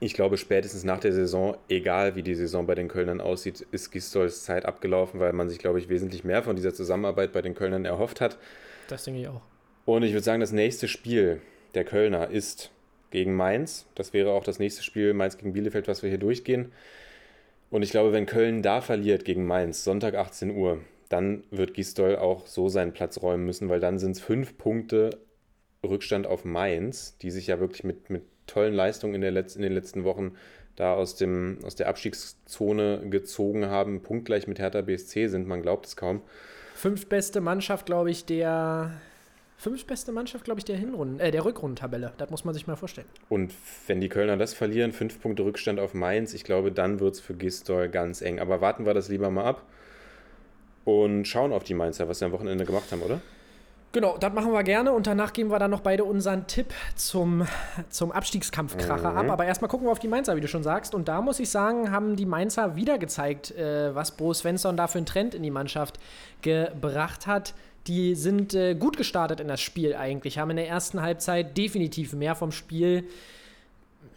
ich glaube, spätestens nach der Saison, egal wie die Saison bei den Kölnern aussieht, ist Gistols Zeit abgelaufen, weil man sich, glaube ich, wesentlich mehr von dieser Zusammenarbeit bei den Kölnern erhofft hat. Das denke ich auch. Und ich würde sagen, das nächste Spiel der Kölner ist gegen Mainz. Das wäre auch das nächste Spiel Mainz gegen Bielefeld, was wir hier durchgehen. Und ich glaube, wenn Köln da verliert gegen Mainz, Sonntag 18 Uhr, dann wird Gisdol auch so seinen Platz räumen müssen, weil dann sind es fünf Punkte Rückstand auf Mainz, die sich ja wirklich mit, mit tollen Leistungen in, der Letz-, in den letzten Wochen da aus, dem, aus der Abstiegszone gezogen haben, punktgleich mit Hertha BSC sind, man glaubt es kaum. Fünftbeste Mannschaft, glaube ich, der. Fünftbeste Mannschaft, glaube ich, der Hinrunden, äh, der Rückrundentabelle. Das muss man sich mal vorstellen. Und wenn die Kölner das verlieren, fünf Punkte Rückstand auf Mainz, ich glaube, dann wird es für Gistol ganz eng. Aber warten wir das lieber mal ab und schauen auf die Mainzer, was sie am Wochenende gemacht haben, oder? Genau, das machen wir gerne und danach geben wir dann noch beide unseren Tipp zum, zum Abstiegskampfkracher ab. Aber erstmal gucken wir auf die Mainzer, wie du schon sagst. Und da muss ich sagen, haben die Mainzer wieder gezeigt, äh, was Bo Svensson da für einen Trend in die Mannschaft gebracht hat. Die sind äh, gut gestartet in das Spiel eigentlich, haben in der ersten Halbzeit definitiv mehr vom Spiel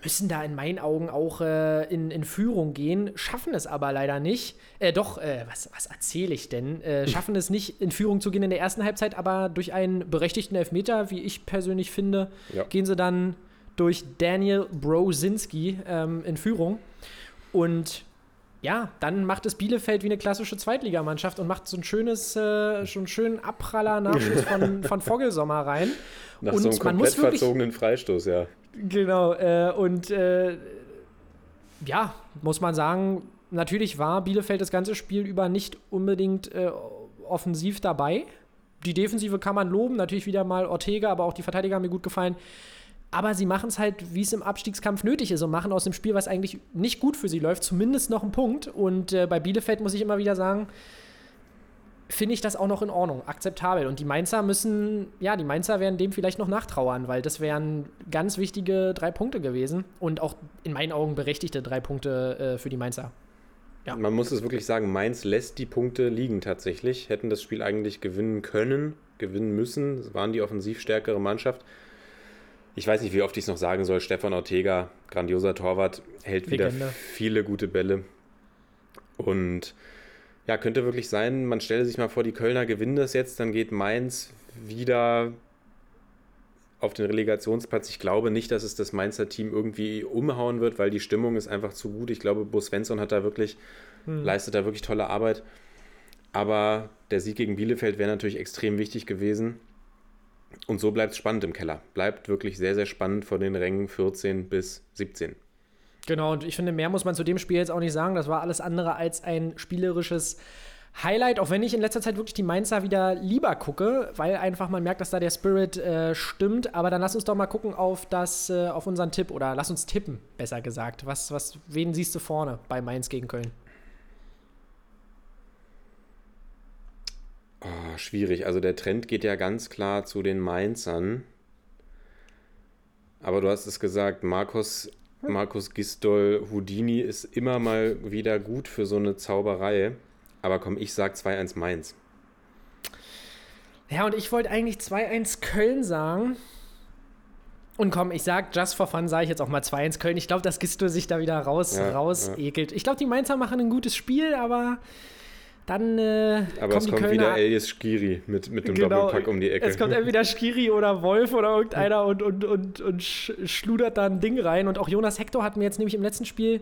müssen da in meinen Augen auch äh, in, in Führung gehen, schaffen es aber leider nicht. Äh, doch, äh, was, was erzähle ich denn? Äh, schaffen es nicht, in Führung zu gehen in der ersten Halbzeit, aber durch einen berechtigten Elfmeter, wie ich persönlich finde, Ja. gehen sie dann durch Daniel Brosinski ähm, in Führung. Und ja, dann macht es Bielefeld wie eine klassische Zweitligamannschaft und macht so ein schönes, äh, schon einen schönen Abpraller-Nachschuss von, von Vogelsommer rein. Nach und so einem man komplett muss wirklich, verzogenen Freistoß, ja. Genau, äh, und äh, ja, muss man sagen, natürlich war Bielefeld das ganze Spiel über nicht unbedingt äh, offensiv dabei. Die Defensive kann man loben, natürlich wieder mal Ortega, aber auch die Verteidiger haben mir gut gefallen. Aber sie machen es halt, wie es im Abstiegskampf nötig ist und machen aus dem Spiel, was eigentlich nicht gut für sie läuft, zumindest noch einen Punkt. Und äh, bei Bielefeld muss ich immer wieder sagen, finde ich das auch noch in Ordnung, akzeptabel. Und die Mainzer müssen, ja, die Mainzer werden dem vielleicht noch nachtrauern, weil das wären ganz wichtige drei Punkte gewesen und auch in meinen Augen berechtigte drei Punkte äh, für die Mainzer. Ja. Man muss es wirklich sagen, Mainz lässt die Punkte liegen tatsächlich. Hätten das Spiel eigentlich gewinnen können, gewinnen müssen. Es waren die offensiv stärkere Mannschaft. Ich weiß nicht, wie oft ich es noch sagen soll. Stefan Ortega, grandioser Torwart, hält wieder Legende. viele gute Bälle. Und ja, könnte wirklich sein, man stelle sich mal vor, die Kölner gewinnen das jetzt, dann geht Mainz wieder auf den Relegationsplatz. Ich glaube nicht, dass es das Mainzer Team irgendwie umhauen wird, weil die Stimmung ist einfach zu gut. Ich glaube, Bo Svensson hat da wirklich, leistet da wirklich tolle Arbeit. Aber der Sieg gegen Bielefeld wäre natürlich extrem wichtig gewesen. Und so bleibt es spannend im Keller. Bleibt wirklich sehr, sehr spannend von den Rängen 14 bis 17. Genau, und ich finde, mehr muss man zu dem Spiel jetzt auch nicht sagen. Das war alles andere als ein spielerisches Highlight, auch wenn ich in letzter Zeit wirklich die Mainzer wieder lieber gucke, weil einfach man merkt, dass da der Spirit äh, stimmt. Aber dann lass uns doch mal gucken auf das, äh, auf unseren Tipp oder lass uns tippen, besser gesagt. Was, was, wen siehst du vorne bei Mainz gegen Köln? Oh, schwierig. Also der Trend geht ja ganz klar zu den Mainzern. Aber du hast es gesagt, Markus, Markus Gistol Houdini ist immer mal wieder gut für so eine Zauberei. Aber komm, ich sag 2-1 Mainz. Ja, und ich wollte eigentlich 2-1 Köln sagen. Und komm, ich sag, just for fun sage ich jetzt auch mal 2-1 Köln. Ich glaube, dass Gisto sich da wieder raus, Ja, raus ja. ekelt. Ich glaube, die Mainzer machen ein gutes Spiel, aber dann äh, Aber es kommt Kölner wieder Elias Skiri mit, mit dem Genau, Doppelpack um die Ecke. Es kommt entweder Skiri oder Wolf oder irgendeiner und, und, und, und sch schludert da ein Ding rein. Und auch Jonas Hector hat mir jetzt nämlich im letzten Spiel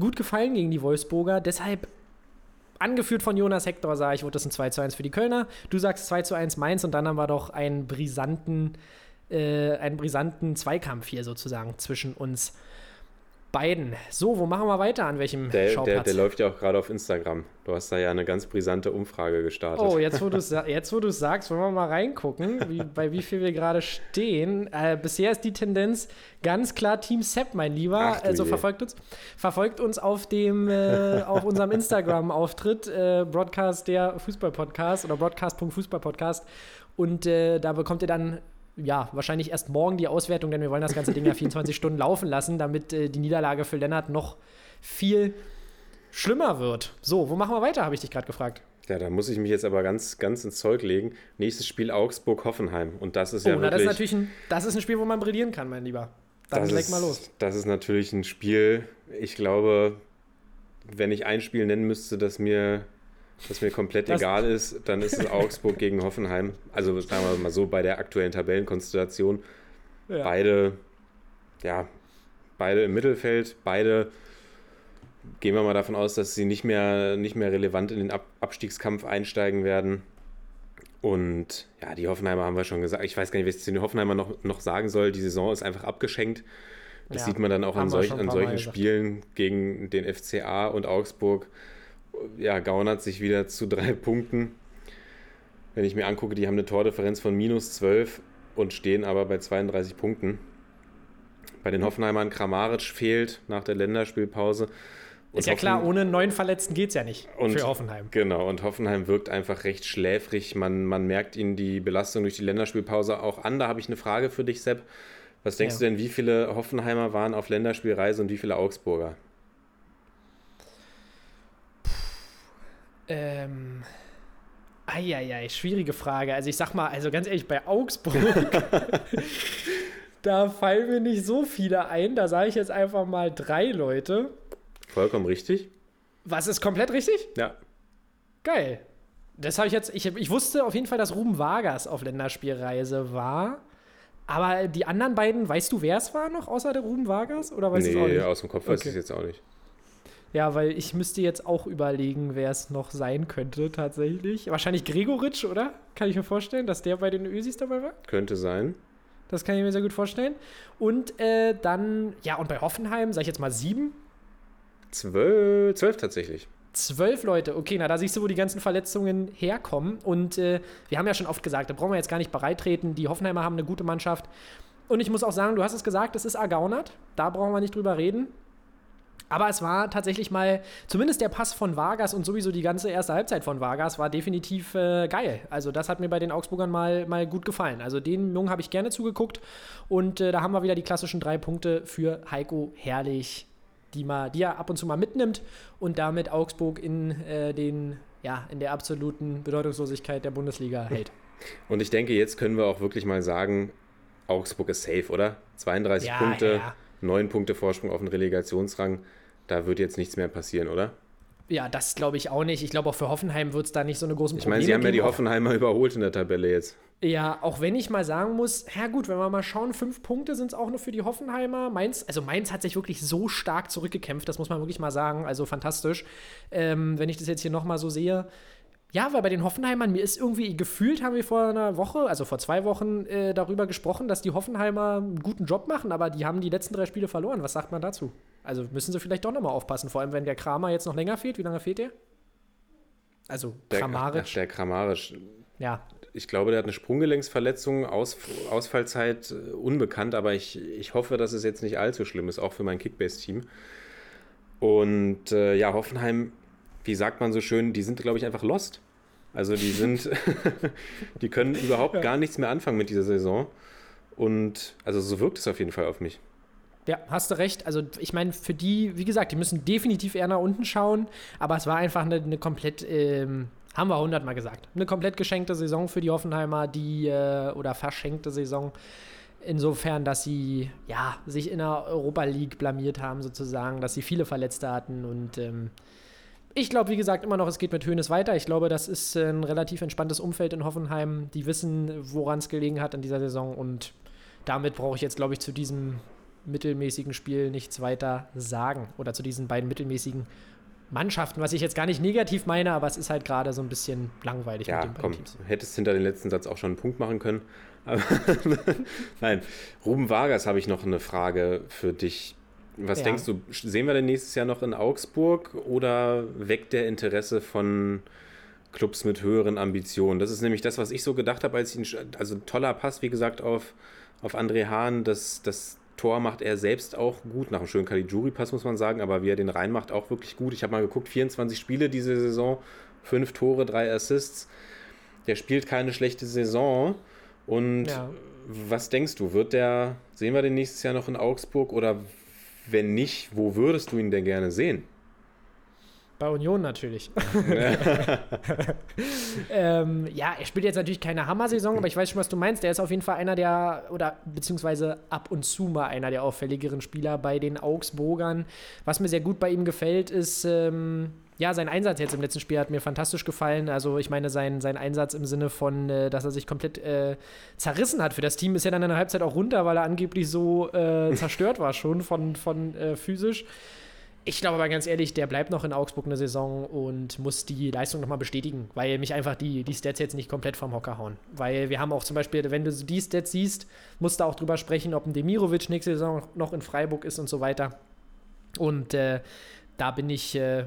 gut gefallen gegen die Wolfsburger. Deshalb, angeführt von Jonas Hector, sage ich, wird das ein 2 zu 1 für die Kölner. Du sagst 2 zu 1 Mainz und dann haben wir doch einen brisanten, äh, einen brisanten Zweikampf hier sozusagen zwischen uns beiden. So, wo machen wir weiter? An welchem der, der, Schauplatz? der läuft ja auch gerade auf Instagram. Du hast da ja eine ganz brisante Umfrage gestartet. Oh, jetzt wo du es jetzt, wo du's sagst, wollen wir mal reingucken, wie, bei wie viel wir gerade stehen. Äh, bisher ist die Tendenz ganz klar Team Sepp, mein Lieber. Ach also je. verfolgt uns, verfolgt uns auf dem, äh, auf unserem Instagram-Auftritt, äh, Broadcast der Fußball-Podcast oder Broadcast.fußball-Podcast. Und äh, da bekommt ihr dann ja, wahrscheinlich erst morgen die Auswertung, denn wir wollen das ganze Ding ja 24 Stunden laufen lassen, damit äh, die Niederlage für Lennart noch viel schlimmer wird. So, wo machen wir weiter, habe ich dich gerade gefragt. Ja, da muss ich mich jetzt aber ganz, ganz ins Zeug legen. Nächstes Spiel Augsburg-Hoffenheim. Und das ist Oh, ja na, das wirklich. ist natürlich ein, das ist ein Spiel, wo man brillieren kann, mein Lieber. Dann das leg mal los. Das ist natürlich ein Spiel, ich glaube, wenn ich ein Spiel nennen müsste, das mir, das mir komplett Das- egal ist, dann ist es Augsburg gegen Hoffenheim. Also sagen wir mal so, bei der aktuellen Tabellenkonstellation. Ja. Beide, ja, beide im Mittelfeld, beide gehen wir mal davon aus, dass sie nicht mehr, nicht mehr relevant in den Ab Abstiegskampf einsteigen werden. Und ja, die Hoffenheimer haben wir schon gesagt. Ich weiß gar nicht, was ich zu den Hoffenheimer noch, noch sagen soll. Die Saison ist einfach abgeschenkt. Das Ja, sieht man dann auch an, solch, an solchen. Spielen gegen den FCA und Augsburg. Ja, gaunert sich wieder zu drei Punkten. Wenn ich mir angucke, die haben eine Tordifferenz von minus 12 und stehen aber bei 32 Punkten. Bei den Hoffenheimern Kramaric fehlt nach der Länderspielpause. Und Ist ja klar, ohne neuen Verletzten geht es ja nicht Und- für Hoffenheim. Genau, und Hoffenheim wirkt einfach recht schläfrig. Man, man merkt ihnen die Belastung durch die Länderspielpause auch an. Da habe ich eine Frage für dich, Sepp. Was denkst Ja. du denn, wie viele Hoffenheimer waren auf Länderspielreise und wie viele Augsburger? Ähm. Eieiei, schwierige Frage. Also ich sag mal, also ganz ehrlich, bei Augsburg, da fallen mir nicht so viele ein. Da sage ich jetzt einfach mal drei Leute. Vollkommen richtig. Was ist komplett richtig? Ja. Geil. Das habe ich jetzt, ich, ich wusste auf jeden Fall, dass Ruben Vargas auf Länderspielreise war. Aber die anderen beiden, weißt du, wer es war noch, außer der Ruben Vargas? Oder weißt nee, aus dem Kopf weiß ich Okay. es jetzt auch nicht. Ja, weil ich müsste jetzt auch überlegen, wer es noch sein könnte, tatsächlich. Wahrscheinlich Gregoritsch, oder? Kann ich mir vorstellen, dass der bei den Ösis dabei war? Könnte sein. Das kann ich mir sehr gut vorstellen. Und äh, dann, ja, und bei Hoffenheim, sag ich jetzt mal sieben, Zwölf, zwölf tatsächlich. Zwölf Leute, okay, na da siehst du, wo die ganzen Verletzungen herkommen. Und äh, wir haben ja schon oft gesagt, da brauchen wir jetzt gar nicht bereitreten. Die Hoffenheimer haben eine gute Mannschaft. Und ich muss auch sagen, du hast es gesagt, es ist ergaunert. Da brauchen wir nicht drüber reden. Aber es war tatsächlich mal, zumindest der Pass von Vargas und sowieso die ganze erste Halbzeit von Vargas war definitiv äh, geil. Also das hat mir bei den Augsburgern mal, mal gut gefallen. Also den Jungen habe ich gerne zugeguckt. Und äh, da haben wir wieder die klassischen drei Punkte für Heiko Herrlich, die, mal, die er ab und zu mal mitnimmt und damit Augsburg in, äh, den, ja, in der absoluten Bedeutungslosigkeit der Bundesliga hält. Und ich denke, jetzt können wir auch wirklich mal sagen, Augsburg ist safe, oder? 32 Ja, Punkte, ja, ja. 9 Punkte Vorsprung auf den Relegationsrang. Da wird jetzt nichts mehr passieren, oder? Ja, das glaube ich auch nicht. Ich glaube, auch für Hoffenheim wird es da nicht so eine großen Ich Probleme meine, sie haben ja die geben. Hoffenheimer überholt in der Tabelle jetzt. Ja, auch wenn ich mal sagen muss, ja gut, wenn wir mal schauen, fünf Punkte sind es auch nur für die Hoffenheimer. Mainz, also Mainz hat sich wirklich so stark zurückgekämpft, das muss man wirklich mal sagen, also fantastisch. Ähm, wenn ich das jetzt hier nochmal so sehe. Ja, weil bei den Hoffenheimern, mir ist irgendwie gefühlt, haben wir vor einer Woche, also vor zwei Wochen, äh, darüber gesprochen, dass die Hoffenheimer einen guten Job machen, aber die haben die letzten drei Spiele verloren. Was sagt man dazu? Also müssen sie vielleicht doch nochmal aufpassen, vor allem wenn der Kramer jetzt noch länger fehlt. Wie lange fehlt der? Also Der, Kramaric, ach, der Kramaric. ja. Ich glaube, der hat eine Sprunggelenksverletzung, Aus, Ausfallzeit äh, unbekannt, aber ich, ich hoffe, dass es jetzt nicht allzu schlimm ist, auch für mein Kickbase-Team. Und äh, ja, Hoffenheim, wie sagt man so schön, die sind, glaube ich, einfach lost. Also die sind, die können überhaupt gar nichts mehr anfangen mit dieser Saison. Und also so wirkt es auf jeden Fall auf mich. Ja, hast du recht. Also ich meine, für die, wie gesagt, die müssen definitiv eher nach unten schauen, aber es war einfach eine, eine komplett, ähm, haben wir hundertmal gesagt, eine komplett geschenkte Saison für die Hoffenheimer, die, äh, oder verschenkte Saison, insofern, dass sie, ja, sich in der Europa League blamiert haben sozusagen, dass sie viele Verletzte hatten und ähm, ich glaube, wie gesagt, immer noch, es geht mit Höhnes weiter. Ich glaube, das ist ein relativ entspanntes Umfeld in Hoffenheim. Die wissen, woran es gelegen hat in dieser Saison und damit brauche ich jetzt, glaube ich, zu diesem mittelmäßigen Spiel nichts weiter sagen. Oder zu diesen beiden mittelmäßigen Mannschaften, was ich jetzt gar nicht negativ meine, aber es ist halt gerade so ein bisschen langweilig Ja, mit den beiden komm, Teams. hättest hinter den letzten Satz auch schon einen Punkt machen können. Nein, Ruben Vargas habe ich noch eine Frage für dich. Was Ja. denkst du, sehen wir denn nächstes Jahr noch in Augsburg oder weckt der Interesse von Clubs mit höheren Ambitionen? Das ist nämlich das, was ich so gedacht habe, als ich ihn, also toller Pass, wie gesagt, auf, auf André Hahn. Das, das Tor macht er selbst auch gut, nach einem schönen Caligiuri-Pass muss man sagen, aber wie er den reinmacht, auch wirklich gut. Ich habe mal geguckt, 24 Spiele diese Saison, fünf Tore, drei Assists. Der spielt keine schlechte Saison. Und Ja. was denkst du, wird der, sehen wir den nächstes Jahr noch in Augsburg oder wenn nicht, wo würdest du ihn denn gerne sehen? Bei Union natürlich. ähm, ja, er spielt jetzt natürlich keine Hammer-Saison, aber ich weiß schon, was du meinst. Der ist auf jeden Fall einer der, oder beziehungsweise ab und zu mal einer der auffälligeren Spieler bei den Augsburgern. Was mir sehr gut bei ihm gefällt, ist, ähm, ja, sein Einsatz jetzt im letzten Spiel hat mir fantastisch gefallen. Also ich meine, sein, sein Einsatz im Sinne von, äh, dass er sich komplett äh, zerrissen hat für das Team, ist ja dann in der Halbzeit auch runter, weil er angeblich so äh, zerstört war schon von, von äh, physisch. Ich glaube aber ganz ehrlich, der bleibt noch in Augsburg eine Saison und muss die Leistung nochmal bestätigen, weil mich einfach die, die Stats jetzt nicht komplett vom Hocker hauen. Weil wir haben auch zum Beispiel, wenn du die Stats siehst, musst du auch drüber sprechen, ob ein Demirovic nächste Saison noch in Freiburg ist und so weiter. Und äh, da bin ich, äh,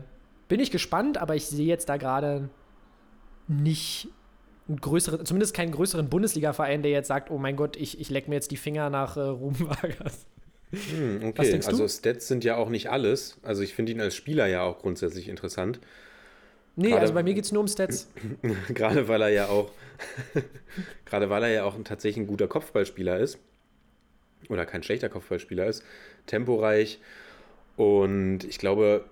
bin ich gespannt, aber ich sehe jetzt da gerade nicht einen größeren, zumindest keinen größeren Bundesliga-Verein, der jetzt sagt, oh mein Gott, ich, ich leck mir jetzt die Finger nach äh, Ruben Vargas. Hm, okay, also Stats sind ja auch nicht alles. Also ich finde ihn als Spieler ja auch grundsätzlich interessant. Nee, Gerade- also bei mir geht es nur um Stats. gerade weil er ja auch, gerade weil er ja auch ein tatsächlich ein guter Kopfballspieler ist. Oder kein schlechter Kopfballspieler ist. Temporeich. Und ich glaube,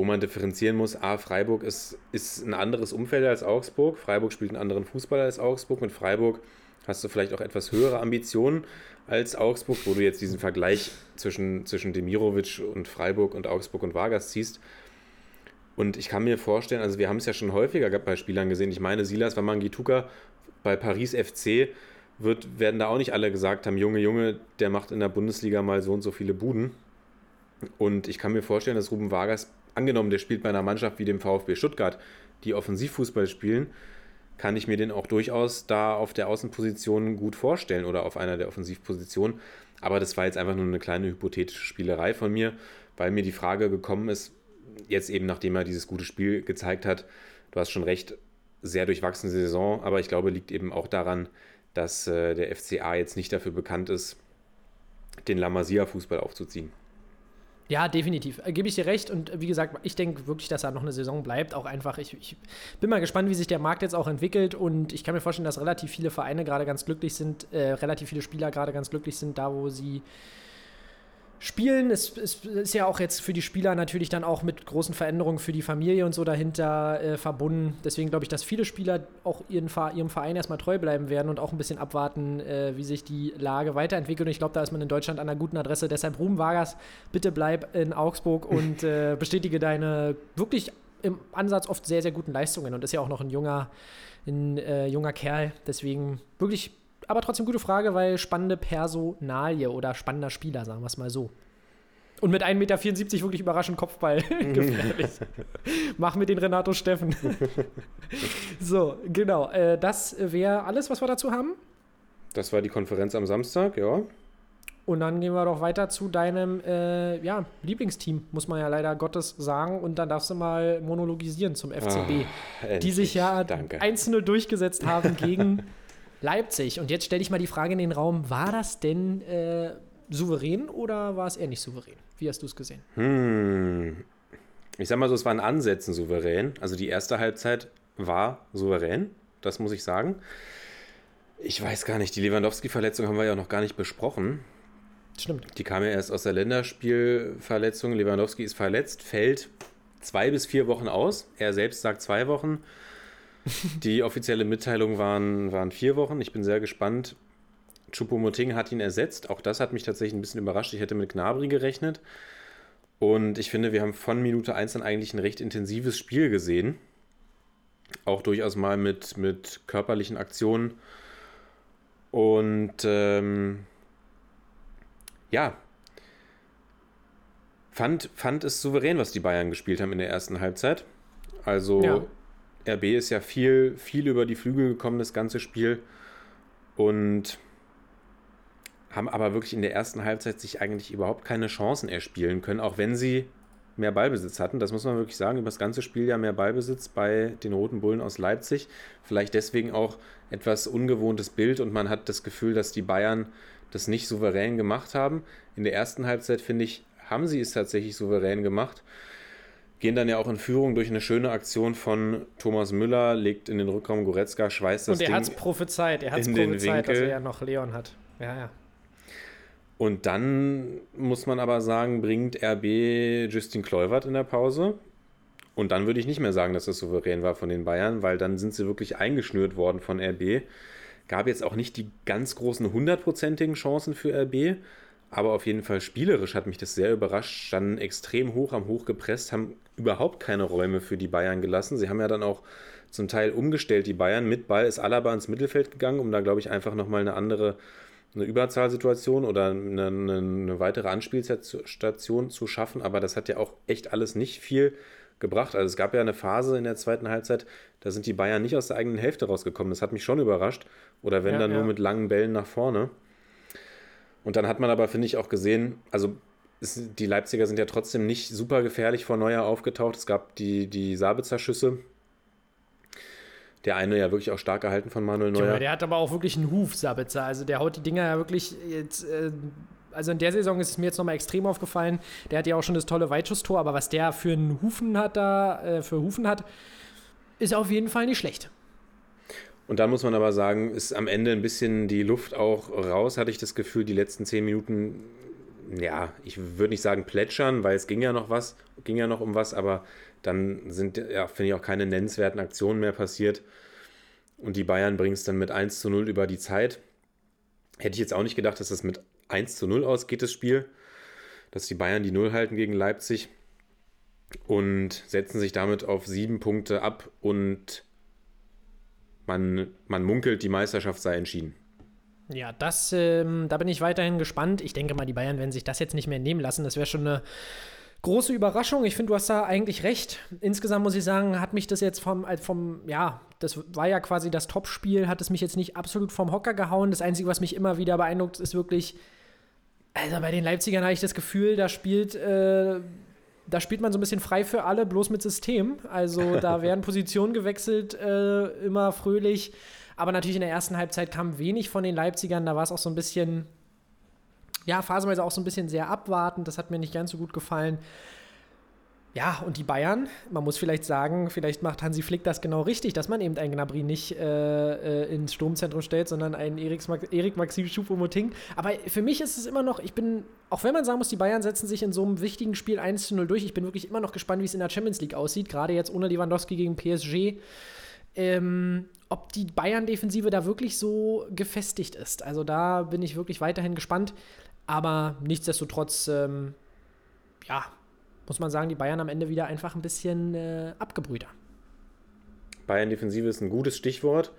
wo man differenzieren muss, A, Freiburg ist, ist ein anderes Umfeld als Augsburg. Freiburg spielt einen anderen Fußball als Augsburg. Mit Freiburg hast du vielleicht auch etwas höhere Ambitionen als Augsburg, wo du jetzt diesen Vergleich zwischen, zwischen Demirovic und Freiburg und Augsburg und Vargas ziehst. Und ich kann mir vorstellen, also wir haben es ja schon häufiger bei Spielern gesehen. Ich meine, Silas Wamangituka bei Paris FC wird, werden da auch nicht alle gesagt haben, Junge, Junge, der macht in der Bundesliga mal so und so viele Buden. Und ich kann mir vorstellen, dass Ruben Vargas, angenommen, der spielt bei einer Mannschaft wie dem VfB Stuttgart, die Offensivfußball spielen, kann ich mir den auch durchaus da auf der Außenposition gut vorstellen oder auf einer der Offensivpositionen. Aber das war jetzt einfach nur eine kleine hypothetische Spielerei von mir, weil mir die Frage gekommen ist, jetzt eben nachdem er dieses gute Spiel gezeigt hat, du hast schon recht, sehr durchwachsene Saison, aber ich glaube, liegt eben auch daran, dass äh, der FCA jetzt nicht dafür bekannt ist, den La Masia-Fußball aufzuziehen. Ja, definitiv. Äh, Gebe ich dir recht. Und äh, wie gesagt, ich denke wirklich, dass er noch eine Saison bleibt. Auch einfach, ich, ich bin mal gespannt, wie sich der Markt jetzt auch entwickelt. Und ich kann mir vorstellen, dass relativ viele Vereine gerade ganz glücklich sind, äh, relativ viele Spieler gerade ganz glücklich sind, da wo sie spielen. Es, es ist ja auch jetzt für die Spieler natürlich dann auch mit großen Veränderungen für die Familie und so dahinter äh, verbunden. Deswegen glaube ich, dass viele Spieler auch ihren, ihrem Verein erstmal treu bleiben werden und auch ein bisschen abwarten, äh, wie sich die Lage weiterentwickelt. Und ich glaube, da ist man in Deutschland an einer guten Adresse. Deshalb Ruben Vargas, bitte bleib in Augsburg und äh, bestätige deine wirklich im Ansatz oft sehr, sehr guten Leistungen. Und ist ja auch noch ein junger, ein, äh, junger Kerl. Deswegen wirklich aber trotzdem gute Frage, weil spannende Personalie oder spannender Spieler, sagen wir es mal so. Und mit 1,74 Meter wirklich überraschend Kopfball gefährlich. Mach mit den Renato Steffen. so, genau. Äh, das wäre alles, was wir dazu haben. Das war die Konferenz am Samstag, ja. Und dann gehen wir doch weiter zu deinem äh, ja, Lieblingsteam, muss man ja leider Gottes sagen. Und dann darfst du mal monologisieren zum FCB, die endlich. sich ja. 1-0 durchgesetzt haben gegen Leipzig. Und jetzt stelle ich mal die Frage in den Raum: War das denn äh, souverän oder war es eher nicht souverän? Wie hast du es gesehen? Hm. Ich sag mal so, es waren Ansätzen souverän. Also die erste Halbzeit war souverän, das muss ich sagen. Ich weiß gar nicht, die Lewandowski-Verletzung haben wir ja noch gar nicht besprochen. Stimmt. Die kam ja erst aus der Länderspielverletzung. Lewandowski ist verletzt, fällt zwei bis vier Wochen aus. Er selbst sagt zwei Wochen. Die offizielle Mitteilung waren, waren vier Wochen. Ich bin sehr gespannt. Choupo-Moting hat ihn ersetzt. Auch das hat mich tatsächlich ein bisschen überrascht. Ich hätte mit Gnabry gerechnet. Und ich finde, wir haben von Minute 1 an eigentlich ein recht intensives Spiel gesehen. Auch durchaus mal mit, mit körperlichen Aktionen. Und ähm, ja, fand, fand es souverän, was die Bayern gespielt haben in der ersten Halbzeit. Also Ja. RB ist ja viel, viel über die Flügel gekommen, das ganze Spiel. Und haben aber wirklich in der ersten Halbzeit sich eigentlich überhaupt keine Chancen erspielen können, auch wenn sie mehr Ballbesitz hatten. Das muss man wirklich sagen, über das ganze Spiel ja mehr Ballbesitz bei den Roten Bullen aus Leipzig. Vielleicht deswegen auch etwas ungewohntes Bild und man hat das Gefühl, dass die Bayern das nicht souverän gemacht haben. In der ersten Halbzeit, finde ich, haben sie es tatsächlich souverän gemacht. Gehen dann ja auch in Führung durch eine schöne Aktion von Thomas Müller, legt in den Rückraum Goretzka, schweißt das Und er hat es prophezeit. Er hat es in den prophezeit, dass er ja noch Leon hat. Ja, ja. Und dann muss man aber sagen, bringt RB Justin Kluivert in der Pause. Und dann würde ich nicht mehr sagen, dass das souverän war von den Bayern, weil dann sind sie wirklich eingeschnürt worden von RB. Gab jetzt auch nicht die ganz großen hundertprozentigen Chancen für RB, aber auf jeden Fall spielerisch hat mich das sehr überrascht. Standen extrem hoch, haben hoch gepresst, haben überhaupt keine Räume für die Bayern gelassen. Sie haben ja dann auch zum Teil umgestellt, die Bayern. Mit Ball ist Alaba ins Mittelfeld gegangen, um da, glaube ich, einfach nochmal eine andere eine Überzahlsituation oder eine, eine, weitere Anspielstation zu schaffen, aber das hat ja auch echt alles nicht viel gebracht. Also es gab ja eine Phase in der zweiten Halbzeit, da sind die Bayern nicht aus der eigenen Hälfte rausgekommen. Das hat mich schon überrascht. Oder wenn Ja, dann ja. nur mit langen Bällen nach vorne. Und dann hat man aber, finde ich, auch gesehen, also die Leipziger sind ja trotzdem nicht super gefährlich vor Neuer aufgetaucht. Es gab die, die Sabitzer-Schüsse. Der eine ja wirklich auch stark gehalten von Manuel Neuer. Junge, der hat aber auch wirklich einen Huf, Sabitzer. Also der haut die Dinger ja wirklich jetzt. Äh, also in der Saison ist es mir jetzt nochmal extrem aufgefallen. Der hat ja auch schon das tolle Weitschusstor, aber was der für einen Hufen hat da, äh, für Hufen hat, ist auf jeden Fall nicht schlecht. Und dann muss man aber sagen, ist am Ende ein bisschen die Luft auch raus, hatte ich das Gefühl, die letzten zehn Minuten, ja, ich würde nicht sagen plätschern, weil es ging ja noch was, ging ja noch um was, aber dann sind, ja, finde ich, auch keine nennenswerten Aktionen mehr passiert. Und die Bayern bringen es dann mit 1 zu 0 über die Zeit. Hätte ich jetzt auch nicht gedacht, dass das mit 1 zu 0 ausgeht, das Spiel. Dass die Bayern die Null halten gegen Leipzig und setzen sich damit auf sieben Punkte ab und man, man munkelt, die Meisterschaft sei entschieden. Ja, das, ähm, da bin ich weiterhin gespannt. Ich denke mal, die Bayern werden sich das jetzt nicht mehr nehmen lassen. Das wäre schon eine große Überraschung. Ich finde, du hast da eigentlich recht. Insgesamt muss ich sagen, hat mich das jetzt vom, äh, vom ja, das war ja quasi das Topspiel, hat es mich jetzt nicht absolut vom Hocker gehauen. Das Einzige, was mich immer wieder beeindruckt, ist wirklich, also bei den Leipzigern habe ich das Gefühl, da spielt, äh, da spielt man so ein bisschen frei für alle, bloß mit System. Also da werden Positionen gewechselt, äh, immer fröhlich. Aber natürlich in der ersten Halbzeit kam wenig von den Leipzigern. Da war es auch so ein bisschen, ja, phasenweise auch so ein bisschen sehr abwartend. Das hat mir nicht ganz so gut gefallen. Ja, und die Bayern, man muss vielleicht sagen, vielleicht macht Hansi Flick das genau richtig, dass man eben einen Gnabry nicht äh, äh, ins Sturmzentrum stellt, sondern einen Erik, Maxim Choupo-Moting. Aber für mich ist es immer noch, ich bin, auch wenn man sagen muss, die Bayern setzen sich in so einem wichtigen Spiel 1 zu 0 durch, ich bin wirklich immer noch gespannt, wie es in der Champions League aussieht, gerade jetzt ohne Lewandowski gegen PSG. Ähm, ob die Bayern-Defensive da wirklich so gefestigt ist. Also da bin ich wirklich weiterhin gespannt. Aber nichtsdestotrotz, ähm, ja, muss man sagen, die Bayern am Ende wieder einfach ein bisschen äh, abgebrühter. Bayern-Defensive ist ein gutes Stichwort,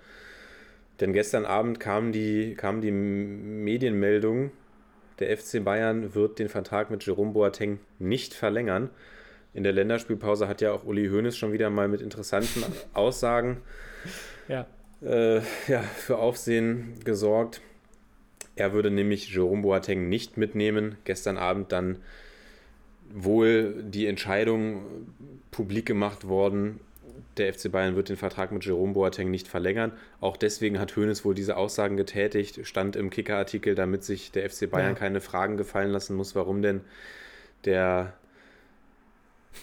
denn gestern Abend kam die, kam die Medienmeldung, der FC Bayern wird den Vertrag mit Jerome Boateng nicht verlängern. In der Länderspielpause hat ja auch Uli Hoeneß schon wieder mal mit interessanten Aussagen Ja. äh, ja, für Aufsehen gesorgt. Er würde nämlich Jerome Boateng nicht mitnehmen. Gestern Abend dann wohl die Entscheidung publik gemacht worden, der FC Bayern wird den Vertrag mit Jerome Boateng nicht verlängern. Auch deswegen hat Hoeneß wohl diese Aussagen getätigt, stand im Kicker-Artikel, damit sich der FC Bayern Ja. keine Fragen gefallen lassen muss, warum denn der,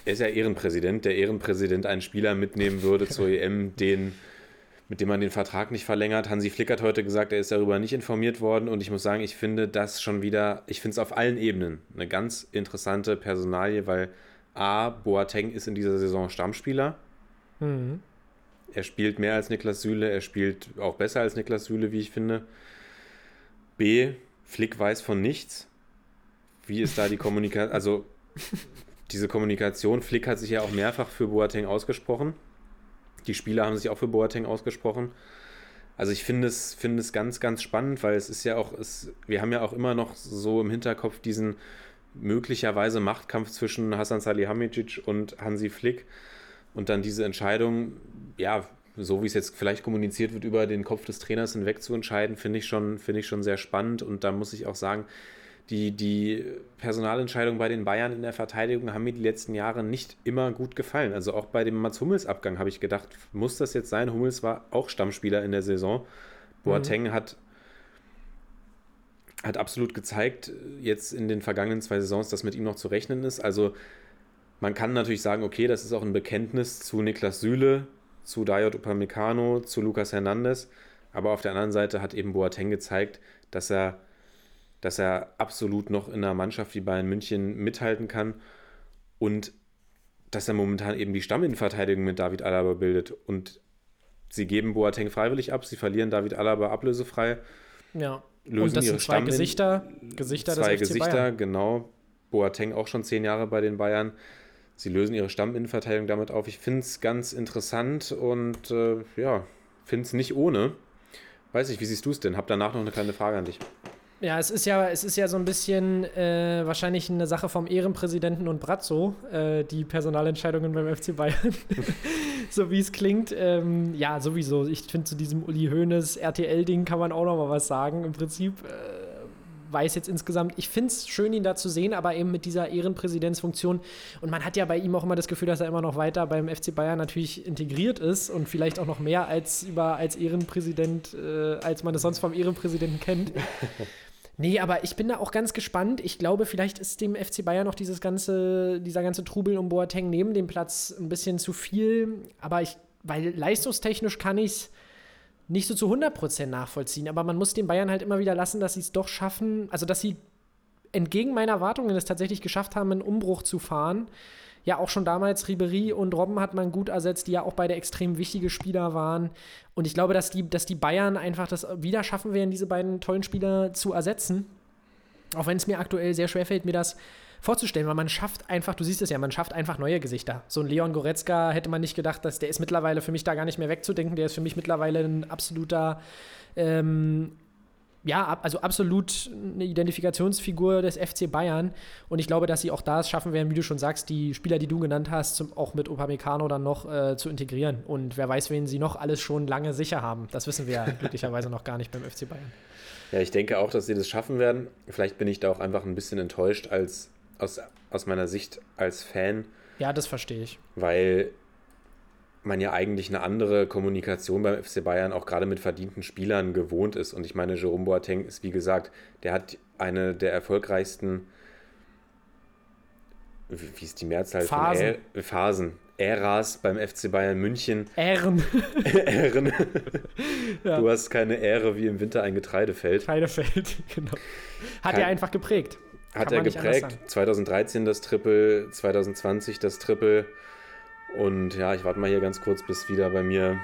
er ist ja Ehrenpräsident, der Ehrenpräsident einen Spieler mitnehmen würde zur EM, den, mit dem man den Vertrag nicht verlängert. Hansi Flick hat heute gesagt, er ist darüber nicht informiert worden und ich muss sagen, ich finde das schon wieder, ich finde es auf allen Ebenen eine ganz interessante Personalie, weil A, Boateng ist in dieser Saison Stammspieler. Mhm. Er spielt mehr als Niklas Süle, er spielt auch besser als Niklas Süle, wie ich finde. B, Flick weiß von nichts. Wie ist da die Kommunikation? Also, diese Kommunikation, Flick hat sich ja auch mehrfach für Boateng ausgesprochen. Die Spieler haben sich auch für Boateng ausgesprochen. Also ich finde es, finde es ganz, ganz spannend, weil es ist ja auch, es, wir haben ja auch immer noch so im Hinterkopf diesen möglicherweise Machtkampf zwischen Hasan Salihamidzic und Hansi Flick. Und dann diese Entscheidung, ja, so wie es jetzt vielleicht kommuniziert wird, über den Kopf des Trainers hinweg zu entscheiden, finde ich schon, finde ich schon sehr spannend. Und da muss ich auch sagen, die, die Personalentscheidungen bei den Bayern in der Verteidigung haben mir die letzten Jahre nicht immer gut gefallen. Also auch bei dem Mats Hummels Abgang habe ich gedacht, muss das jetzt sein? Hummels war auch Stammspieler in der Saison. Boateng hat, hat absolut gezeigt, jetzt in den vergangenen zwei Saisons, dass mit ihm noch zu rechnen ist. Also man kann natürlich sagen, okay, das ist auch ein Bekenntnis zu Niklas Süle, zu Dayot Upamecano, zu Lucas Hernandez. Aber auf der anderen Seite hat eben Boateng gezeigt, dass er, dass er absolut noch in einer Mannschaft wie Bayern München mithalten kann und dass er momentan eben die Stamminnenverteidigung mit David Alaba bildet. Und sie geben Boateng freiwillig ab, sie verlieren David Alaba ablösefrei, Ja. lösen Und das ihre sind zwei Stammin- Gesichter, Gesichter zwei des FC Gesichter, Bayern. genau. Boateng auch schon zehn Jahre bei den Bayern. Sie lösen ihre Stamminnenverteidigung damit auf. Ich finde es ganz interessant und äh, ja, finde es nicht ohne. Weiß nicht, wie siehst du es denn? Hab danach noch eine kleine Frage an dich. Ja, es ist ja, es ist ja so ein bisschen äh, wahrscheinlich eine Sache vom Ehrenpräsidenten und Brazzo, äh, die Personalentscheidungen beim FC Bayern. so wie es klingt. Ähm, ja, sowieso. Ich finde, zu diesem Uli Hoeneß RTL-Ding kann man auch noch mal was sagen. Im Prinzip äh, weiß jetzt insgesamt, ich finde es schön, ihn da zu sehen, aber eben mit dieser Ehrenpräsidentsfunktion. Und man hat ja bei ihm auch immer das Gefühl, dass er immer noch weiter beim FC Bayern natürlich integriert ist und vielleicht auch noch mehr als über als Ehrenpräsident, äh, als man es sonst vom Ehrenpräsidenten kennt. Nee, aber ich bin da auch ganz gespannt. Ich glaube, vielleicht ist dem FC Bayern noch dieses ganze, dieser ganze Trubel um Boateng neben dem Platz ein bisschen zu viel. Aber ich, weil leistungstechnisch kann ich es nicht so zu 100% nachvollziehen. Aber man muss den Bayern halt immer wieder lassen, dass sie es doch schaffen, also dass sie entgegen meiner Erwartungen es tatsächlich geschafft haben, einen Umbruch zu fahren. Ja, auch schon damals Ribery und Robben hat man gut ersetzt, die ja auch beide extrem wichtige Spieler waren. Und ich glaube, dass die, dass die Bayern einfach das wieder schaffen werden, diese beiden tollen Spieler zu ersetzen. Auch wenn es mir aktuell sehr schwer fällt, mir das vorzustellen, weil man schafft einfach, du siehst es ja, man schafft einfach neue Gesichter. So ein Leon Goretzka hätte man nicht gedacht, dass der ist mittlerweile für mich da gar nicht mehr wegzudenken. Der ist für mich mittlerweile ein absoluter, ähm, ja, also absolut eine Identifikationsfigur des FC Bayern. Und ich glaube, dass sie auch da es schaffen werden, wie du schon sagst, die Spieler, die du genannt hast, zum, auch mit Upamecano dann noch äh, zu integrieren. Und wer weiß, wen sie noch alles schon lange sicher haben. Das wissen wir ja glücklicherweise noch gar nicht beim FC Bayern. Ja, ich denke auch, dass sie das schaffen werden. Vielleicht bin ich da auch einfach ein bisschen enttäuscht als, aus, aus meiner Sicht als Fan, Ja, das verstehe ich. weil man ja eigentlich eine andere Kommunikation beim FC Bayern auch gerade mit verdienten Spielern gewohnt ist. Und ich meine, Jerome Boateng ist, wie gesagt, der hat eine der erfolgreichsten, wie ist die Mehrzahl Phasen. von Ä Phasen, Äras beim FC Bayern München. Ehren. Ähren. Ja. Du hast keine Ehre wie im Winter ein Getreidefeld. Scheidefeld, genau. Hat Kein- er einfach geprägt. Hat Kann er geprägt. sagen. 2013 das Triple, 2020 das Triple. Und ja, ich warte mal hier ganz kurz, bis wieder bei mir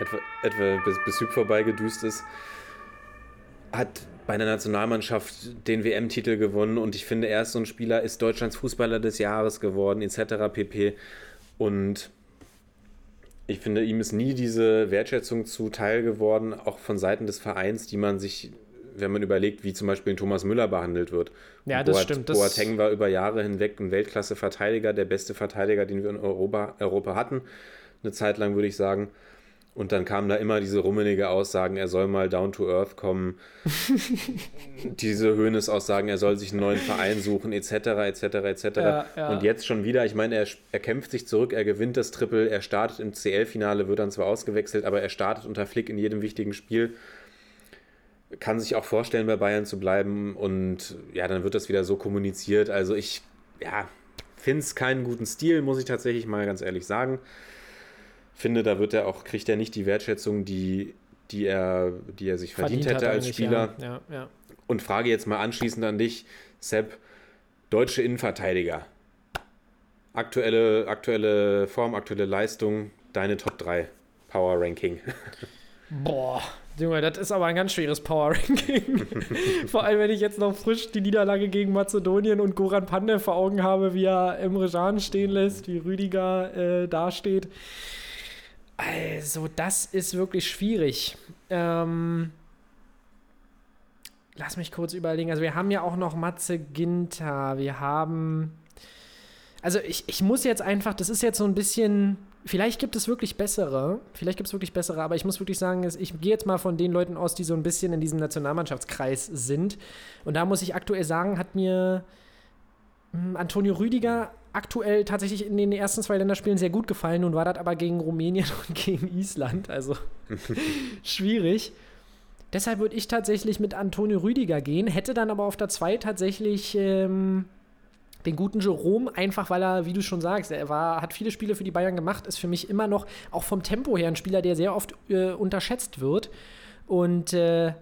etwa, etwa bis, bis Hüb vorbeigedüst ist. Hat bei der Nationalmannschaft den WM-Titel gewonnen und ich finde, er ist so ein Spieler, ist Deutschlands Fußballer des Jahres geworden, etc. pp. Und ich finde, ihm ist nie diese Wertschätzung zuteil geworden, auch von Seiten des Vereins, die man sich, wenn man überlegt, wie zum Beispiel Thomas Müller behandelt wird. Ja, das Boat- stimmt, das- Boateng war über Jahre hinweg ein Weltklasse-Verteidiger, der beste Verteidiger, den wir in Europa, Europa hatten. Eine Zeit lang, würde ich sagen. Und dann kamen da immer diese rummelige Aussagen, er soll mal down to earth kommen. diese Höhnes-Aussagen, er soll sich einen neuen Verein suchen, etc., etc., etc. Ja, ja. Und jetzt schon wieder, ich meine, er, er kämpft sich zurück, er gewinnt das Triple, er startet im CL-Finale, wird dann zwar ausgewechselt, aber er startet unter Flick in jedem wichtigen Spiel. Kann sich auch vorstellen, bei Bayern zu bleiben. Und ja, dann wird das wieder so kommuniziert. Also ich, ja, finde es keinen guten Stil, muss ich tatsächlich mal ganz ehrlich sagen finde, da wird er auch, kriegt er nicht die Wertschätzung, die, die, er, die er sich verdient, Verdient hätte als Spieler. Ja, ja, ja. Und frage jetzt mal anschließend an dich, Sepp, deutsche Innenverteidiger. Aktuelle, aktuelle Form, aktuelle Leistung, deine Top 3 Power Ranking. Boah, Junge, das ist aber ein ganz schweres Power-Ranking. vor allem, wenn ich jetzt noch frisch die Niederlage gegen Mazedonien und Goran Pandev vor Augen habe, wie er Emre Can stehen lässt, wie Rüdiger äh, dasteht. Also, das ist wirklich schwierig. Ähm, lass mich kurz überlegen. Also, wir haben ja auch noch Matze Ginter. Wir haben. Also, ich, ich muss jetzt einfach, das ist jetzt so ein bisschen. Vielleicht gibt es wirklich bessere. Vielleicht gibt es wirklich bessere, aber ich muss wirklich sagen, ich gehe jetzt mal von den Leuten aus, die so ein bisschen in diesem Nationalmannschaftskreis sind. Und da muss ich aktuell sagen, hat mir hm, Antonio Rüdiger aktuell tatsächlich in den ersten zwei Länderspielen sehr gut gefallen. Nun war das aber gegen Rumänien und gegen Island. Also schwierig. Deshalb würde ich tatsächlich mit Antonio Rüdiger gehen, hätte dann aber auf der 2 tatsächlich ähm, den guten Jerome, einfach weil er, wie du schon sagst, er war, hat viele Spiele für die Bayern gemacht, ist für mich immer noch auch vom Tempo her ein Spieler, der sehr oft äh, unterschätzt wird. Und äh,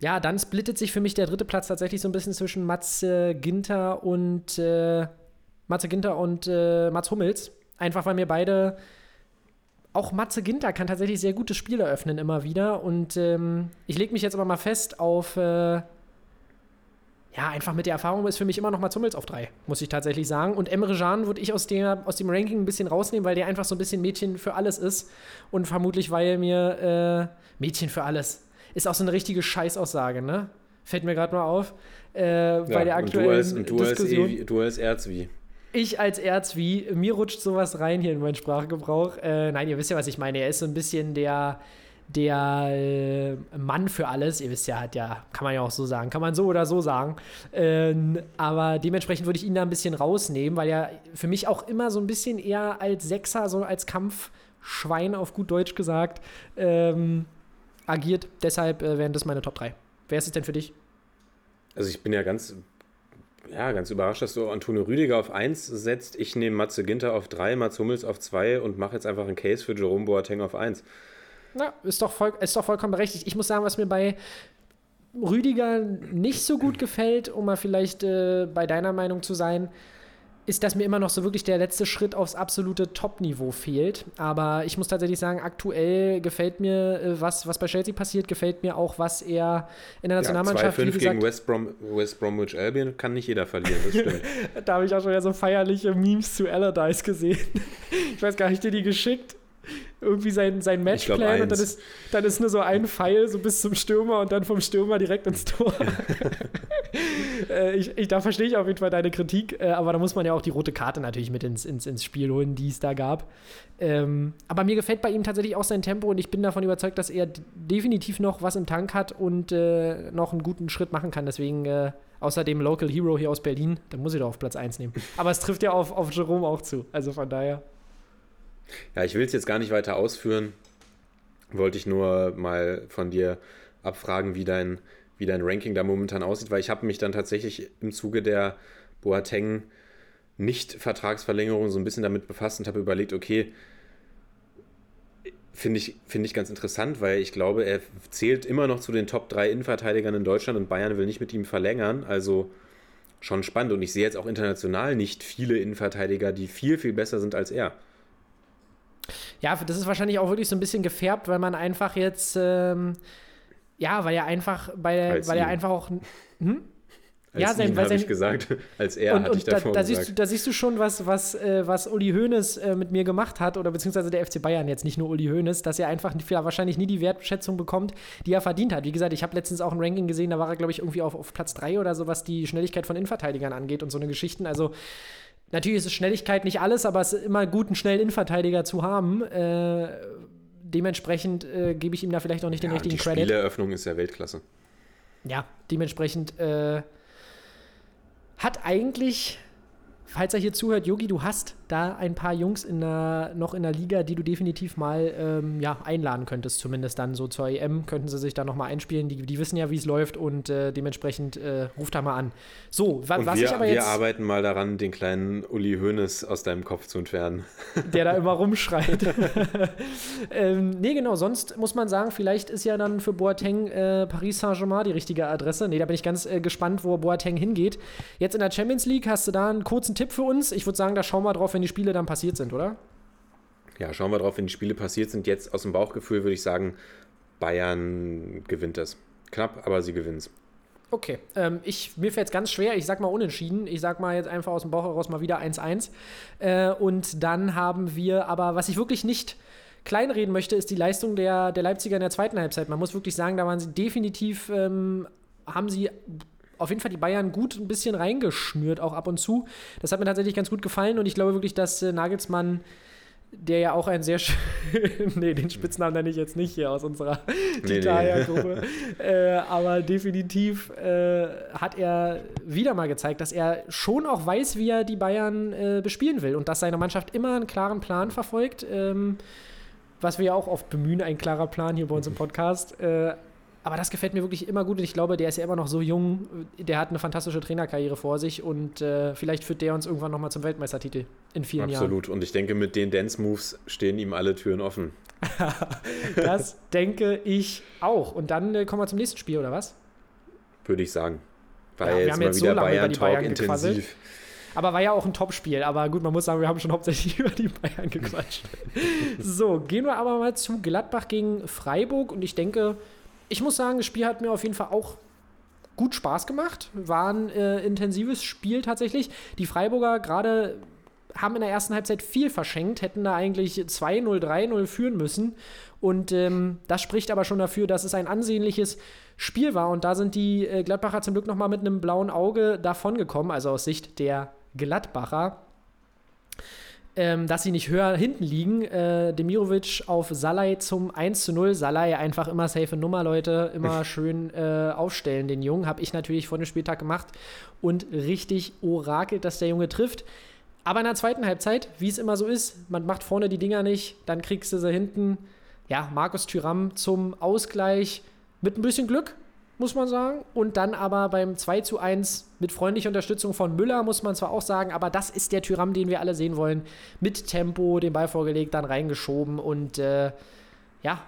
ja, dann splittet sich für mich der dritte Platz tatsächlich so ein bisschen zwischen Matze Ginter und äh, Matze Ginter und äh, Mats Hummels. Einfach weil mir beide auch Matze Ginter kann tatsächlich sehr gute Spiele eröffnen immer wieder. Und ähm, ich lege mich jetzt aber mal fest auf, äh, ja, einfach mit der Erfahrung ist für mich immer noch Mats Hummels auf drei, muss ich tatsächlich sagen. Und Emre Can würde ich aus, der, aus dem Ranking ein bisschen rausnehmen, weil der einfach so ein bisschen Mädchen für alles ist. Und vermutlich, weil mir äh, Mädchen für alles ist auch so eine richtige Scheißaussage, ne? Fällt mir gerade mal auf. Äh, bei der und du aktuellen als, und du als, Diskussion. Ewi, du als Erzwie. Ich als Erzwie, mir rutscht sowas rein hier in meinen Sprachgebrauch. Äh, nein, ihr wisst ja, was ich meine. Er ist so ein bisschen der, der äh, Mann für alles. Ihr wisst ja, hat ja, kann man ja auch so sagen, kann man so oder so sagen. Ähm, aber dementsprechend würde ich ihn da ein bisschen rausnehmen, weil er für mich auch immer so ein bisschen eher als Sechser, so als Kampfschwein auf gut Deutsch gesagt, ähm, agiert. Deshalb äh, wären das meine Top 3. Wer ist es denn für dich? Also ich bin ja ganz, ja, ganz überrascht, dass du Antonio Rüdiger auf 1 setzt. Ich nehme Matze Ginter auf 3, Mats Hummels auf 2 und mache jetzt einfach einen Case für Jerome Boateng auf 1. Na, ist doch, voll, ist doch vollkommen berechtigt. Ich muss sagen, was mir bei Rüdiger nicht so gut gefällt, um mal vielleicht äh, bei deiner Meinung zu sein, ist, dass mir immer noch so wirklich der letzte Schritt aufs absolute Top-Niveau fehlt. Aber ich muss tatsächlich sagen, aktuell gefällt mir, äh, was, was bei Chelsea passiert, gefällt mir auch, was er in der Ja, Nationalmannschaft, wie 2-5 gesagt, gegen West, Brom, West Bromwich Albion kann nicht jeder verlieren, das stimmt. Da habe ich auch schon wieder so feierliche Memes zu Allardyce gesehen. Ich weiß gar nicht, dir die geschickt. Irgendwie sein, sein Ich glaub, Matchplan und dann ist, dann ist nur so ein Pfeil so bis zum Stürmer und dann vom Stürmer direkt ins Tor. äh, ich, ich, da verstehe ich auf jeden Fall deine Kritik, äh, aber da muss man ja auch die rote Karte natürlich mit ins, ins, ins Spiel holen, die es da gab. Ähm, aber mir gefällt bei ihm tatsächlich auch sein Tempo und ich bin davon überzeugt, dass er definitiv noch was im Tank hat und äh, noch einen guten Schritt machen kann. Deswegen äh, außerdem Local Hero hier aus Berlin, dann muss ich doch auf Platz 1 nehmen. Aber es trifft ja auf, auf Jerome auch zu. Also von daher. Ja, ich will es jetzt gar nicht weiter ausführen. Wollte ich nur mal von dir abfragen, wie dein, wie dein Ranking da momentan aussieht, weil ich habe mich dann tatsächlich im Zuge der Boateng Nicht-Vertragsverlängerung so ein bisschen damit befasst und habe überlegt, okay, finde ich, finde ich ganz interessant, weil ich glaube, er zählt immer noch zu den Top 3 Innenverteidigern in Deutschland und Bayern will nicht mit ihm verlängern. Also schon spannend. Und ich sehe jetzt auch international nicht viele Innenverteidiger, die viel, viel besser sind als er. Ja, das ist wahrscheinlich auch wirklich so ein bisschen gefärbt, weil man einfach jetzt, ähm, ja, weil er einfach, bei, Als weil er einfach auch. Hm? Als Ja, sein- weil habe ich sein- gesagt. Als er und hatte ich und da, davor da, gesagt. siehst du, da siehst du schon, was, was, äh, was Uli Hoeneß äh, mit mir gemacht hat, oder beziehungsweise der FC Bayern jetzt, nicht nur Uli Hoeneß, dass er einfach wahrscheinlich nie die Wertschätzung bekommt, die er verdient hat. Wie gesagt, ich habe letztens auch ein Ranking gesehen, da war er, glaube ich, irgendwie auf, auf Platz 3 oder so, was die Schnelligkeit von Innenverteidigern angeht und so eine Geschichten. Also Natürlich ist Schnelligkeit nicht alles, aber es ist immer gut, einen schnellen Innenverteidiger zu haben, äh, dementsprechend äh, gebe ich ihm da vielleicht auch nicht den Ja, richtigen die Credit. Spieleröffnung ist ja Weltklasse. Ja, dementsprechend äh, hat eigentlich, falls er hier zuhört, Yogi, du hast da ein paar Jungs in der, noch in der Liga, die du definitiv mal ähm, ja, einladen könntest, zumindest dann so zur EM, könnten sie sich da nochmal einspielen. Die, die wissen ja, wie es läuft und äh, dementsprechend äh, ruft da mal an. So, wa Und was wir, ich aber wir jetzt, arbeiten mal daran, den kleinen Uli Hoeneß aus deinem Kopf zu entfernen. der da immer rumschreit. ähm, nee, genau, sonst muss man sagen, vielleicht ist ja dann für Boateng äh, Paris Saint-Germain die richtige Adresse. Nee, da bin ich ganz äh, gespannt, wo Boateng hingeht. Jetzt in der Champions League hast du da einen kurzen Tipp für uns. Ich würde sagen, da schauen wir drauf, wenn die Spiele dann passiert sind, oder? Ja, schauen wir drauf, wenn die Spiele passiert sind. Jetzt aus dem Bauchgefühl würde ich sagen, Bayern gewinnt es. Knapp, aber sie gewinnen es. Okay, ähm, ich, mir fällt es ganz schwer. Ich sag mal unentschieden. Ich sag mal jetzt einfach aus dem Bauch heraus mal wieder 1-1. Äh, und dann haben wir, aber was ich wirklich nicht kleinreden möchte, ist die Leistung der, der Leipziger in der zweiten Halbzeit. Man muss wirklich sagen, da waren sie definitiv, ähm, haben sie auf jeden Fall die Bayern gut ein bisschen reingeschnürt, auch ab und zu. Das hat mir tatsächlich ganz gut gefallen und ich glaube wirklich, dass äh, Nagelsmann der ja auch ein sehr schön. nee, den Spitznamen nenne ich jetzt nicht hier aus unserer Nee, Titalia-Gruppe. äh, aber definitiv äh, hat er wieder mal gezeigt, dass er schon auch weiß, wie er die Bayern äh, bespielen will und dass seine Mannschaft immer einen klaren Plan verfolgt. Ähm, was wir ja auch oft bemühen, ein klarer Plan hier bei uns im Podcast. Aber das gefällt mir wirklich immer gut und ich glaube, der ist ja immer noch so jung. Der hat eine fantastische Trainerkarriere vor sich und äh, vielleicht führt der uns irgendwann nochmal zum Weltmeistertitel in vielen Jahren. Absolut. Und ich denke, mit den Dance-Moves stehen ihm alle Türen offen. Das denke ich auch. Und dann äh, kommen wir zum nächsten Spiel, oder was? Würde ich sagen. Weil Ja, wir jetzt haben mal jetzt so wieder lange über Bayern die Talk intensiv. Aber war ja auch ein Topspiel. Aber gut, man muss sagen, wir haben schon hauptsächlich über die Bayern gequatscht. so, gehen wir aber mal zu Gladbach gegen Freiburg. Und ich denke, ich muss sagen, das Spiel hat mir auf jeden Fall auch gut Spaß gemacht. War ein äh, intensives Spiel tatsächlich. Die Freiburger gerade haben in der ersten Halbzeit viel verschenkt, hätten da eigentlich 2-0, 3-0 führen müssen. Und ähm, das spricht aber schon dafür, dass es ein ansehnliches Spiel war. Und da sind die äh, Gladbacher zum Glück nochmal mit einem blauen Auge davongekommen, also aus Sicht der Gladbacher. Ähm, dass sie nicht höher hinten liegen. Äh, Demirovic auf Salai zum 1 zu 0. Salai einfach immer safe Nummer, Leute. Immer schön äh, aufstellen, den Jungen. Habe ich natürlich vor dem Spieltag gemacht und richtig orakelt, dass der Junge trifft. Aber in der zweiten Halbzeit, wie es immer so ist, man macht vorne die Dinger nicht, dann kriegst du sie hinten. Ja, Markus Thüram zum Ausgleich mit ein bisschen Glück, muss man sagen. Und dann aber beim 2 zu 1 mit freundlicher Unterstützung von Müller, muss man zwar auch sagen, aber das ist der Thüram, den wir alle sehen wollen. Mit Tempo, den Ball vorgelegt, dann reingeschoben und äh, ja,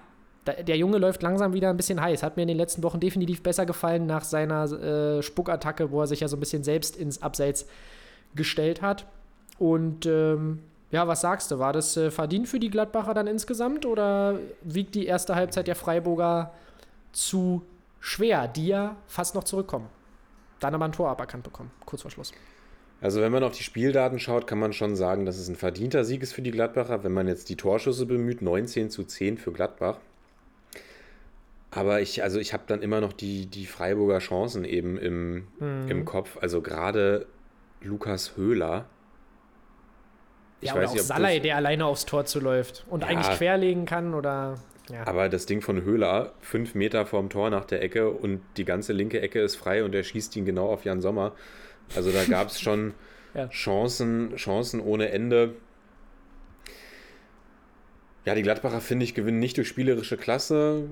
der Junge läuft langsam wieder ein bisschen heiß. Hat mir in den letzten Wochen definitiv besser gefallen nach seiner äh, Spuckattacke, wo er sich ja so ein bisschen selbst ins Abseits gestellt hat. Und ähm, ja, was sagst du? War das äh, verdient für die Gladbacher dann insgesamt oder wiegt die erste Halbzeit der Freiburger zu schwer, die ja fast noch zurückkommen? Dann aber ein Tor aberkannt bekommen, kurz vor Schluss. Also wenn man auf die Spieldaten schaut, kann man schon sagen, dass es ein verdienter Sieg ist für die Gladbacher. Wenn man jetzt die Torschüsse bemüht, 19 zu 10 für Gladbach. Aber ich, also ich habe dann immer noch die, die Freiburger Chancen eben im, Mhm. im Kopf. Also gerade Lukas Höhler. Ich ja, oder weiß auch nicht, ob Salai, der alleine aufs Tor zuläuft und Ja. eigentlich querlegen kann oder. Ja. Aber das Ding von Höhler, fünf Meter vorm Tor nach der Ecke und die ganze linke Ecke ist frei und er schießt ihn genau auf Jan Sommer. Also da gab es schon Ja. Chancen, Chancen ohne Ende. Ja, die Gladbacher, finde ich, gewinnen nicht durch spielerische Klasse,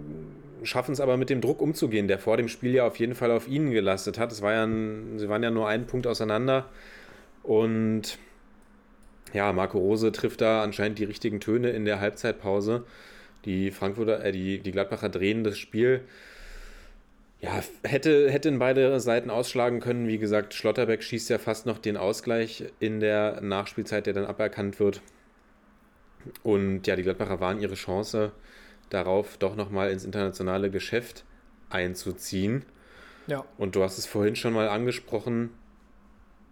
schaffen es aber mit dem Druck umzugehen, der vor dem Spiel ja auf jeden Fall auf ihnen gelastet hat. Es war ja ein, sie waren ja nur einen Punkt auseinander. Und ja, Marco Rose trifft da anscheinend die richtigen Töne in der Halbzeitpause. Die Frankfurter, äh, die, die Gladbacher drehen das Spiel. Ja, hätte, hätte in beide Seiten ausschlagen können. Wie gesagt, Schlotterbeck schießt ja fast noch den Ausgleich in der Nachspielzeit, der dann aberkannt wird. Und ja, die Gladbacher waren ihre Chance darauf, doch nochmal ins internationale Geschäft einzuziehen. ja. Und du hast es vorhin schon mal angesprochen,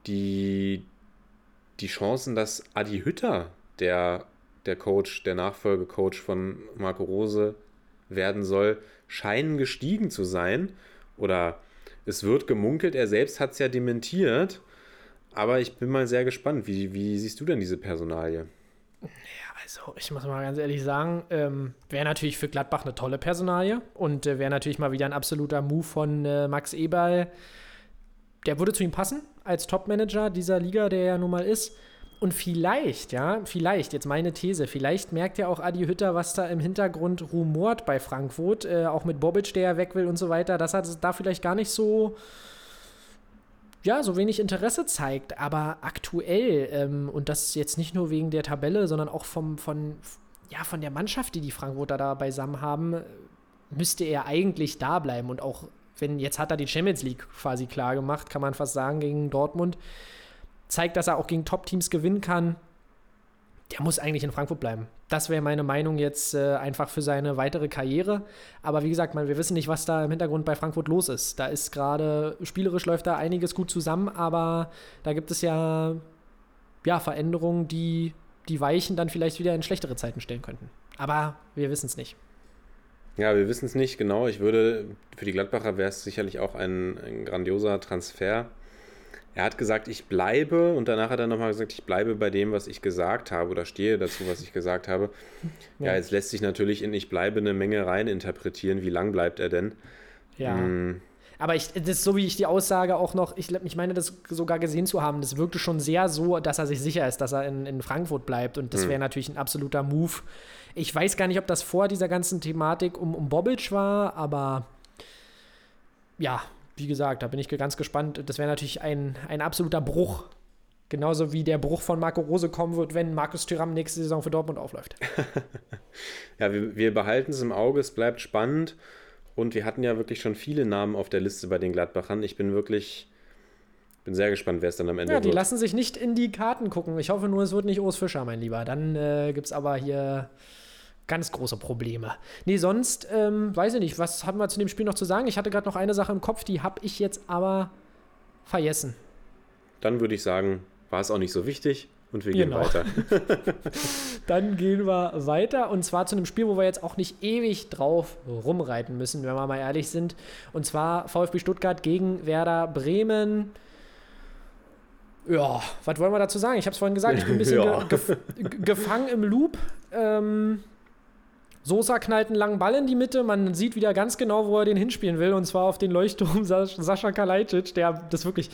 die, die Chancen, dass Adi Hütter, der, der Coach, der Nachfolgecoach von Marco Rose werden soll, scheinen gestiegen zu sein. Oder es wird gemunkelt, er selbst hat es ja dementiert. Aber ich bin mal sehr gespannt. Wie, wie siehst du denn diese Personalie? Also, ich muss mal ganz ehrlich sagen, ähm, wäre natürlich für Gladbach eine tolle Personalie und äh, wäre natürlich mal wieder ein absoluter Move von äh, Max Eberl. Der würde zu ihm passen als Topmanager dieser Liga, der ja nun mal ist. Und vielleicht, ja, vielleicht, jetzt meine These, vielleicht merkt ja auch Adi Hütter, was da im Hintergrund rumort bei Frankfurt, äh, auch mit Bobic, der ja weg will und so weiter, dass er da vielleicht gar nicht so, ja, so wenig Interesse zeigt. Aber aktuell, ähm, und das jetzt nicht nur wegen der Tabelle, sondern auch vom, von, ja, von der Mannschaft, die die Frankfurter da beisammen haben, müsste er eigentlich da bleiben. Und auch wenn, jetzt hat er die Champions League quasi klar gemacht, kann man fast sagen, gegen Dortmund zeigt, dass er auch gegen Top-Teams gewinnen kann, der muss eigentlich in Frankfurt bleiben. Das wäre meine Meinung jetzt äh, einfach für seine weitere Karriere. Aber wie gesagt, man, wir wissen nicht, was da im Hintergrund bei Frankfurt los ist. Da ist gerade, spielerisch läuft da einiges gut zusammen, aber da gibt es ja, ja Veränderungen, die die Weichen dann vielleicht wieder in schlechtere Zeiten stellen könnten. Aber wir wissen es nicht. Ja, wir wissen es nicht genau. Ich würde, für die Gladbacher wäre es sicherlich auch ein, ein grandioser Transfer er hat gesagt, ich bleibe und danach hat er nochmal gesagt, ich bleibe bei dem, was ich gesagt habe oder stehe dazu, was ich gesagt habe. Ja, ja jetzt lässt sich natürlich in ich bleibe eine Menge rein interpretieren. Wie lang bleibt er denn? Ja. Hm. Aber ich, das ist so, wie ich die Aussage auch noch, ich, ich meine, das sogar gesehen zu haben, das wirkte schon sehr so, dass er sich sicher ist, dass er in, in Frankfurt bleibt. Und das hm. wäre natürlich ein absoluter Move. Ich weiß gar nicht, ob das vor dieser ganzen Thematik um, um Bobic war, aber ja, wie gesagt, da bin ich ganz gespannt. Das wäre natürlich ein, ein absoluter Bruch. Genauso wie der Bruch von Marco Rose kommen wird, wenn Markus Thuram nächste Saison für Dortmund aufläuft. ja, wir, wir behalten es im Auge, es bleibt spannend. Und wir hatten ja wirklich schon viele Namen auf der Liste bei den Gladbachern. Ich bin wirklich, bin sehr gespannt, wer es dann am Ende wird. Ja, die wird. lassen sich nicht in die Karten gucken. Ich hoffe nur, es wird nicht Urs Fischer, mein Lieber. Dann äh, gibt es aber hier ganz große Probleme. Nee, sonst, ähm, weiß ich nicht, was haben wir zu dem Spiel noch zu sagen? Ich hatte gerade noch eine Sache im Kopf, die habe ich jetzt aber vergessen. Dann würde ich sagen, war es auch nicht so wichtig und wir gehen genau. weiter. Dann gehen wir weiter und zwar zu einem Spiel, wo wir jetzt auch nicht ewig drauf rumreiten müssen, wenn wir mal ehrlich sind. Und zwar VfB Stuttgart gegen Werder Bremen. Ja, was wollen wir dazu sagen? Ich habe es vorhin gesagt, ich bin ein bisschen ja. ge ge gefangen im Loop. Ähm, Sosa knallt einen langen Ball in die Mitte. Man sieht wieder ganz genau, wo er den hinspielen will. Und zwar auf den Leuchtturm Sascha Kalajdzic, der das wirklich.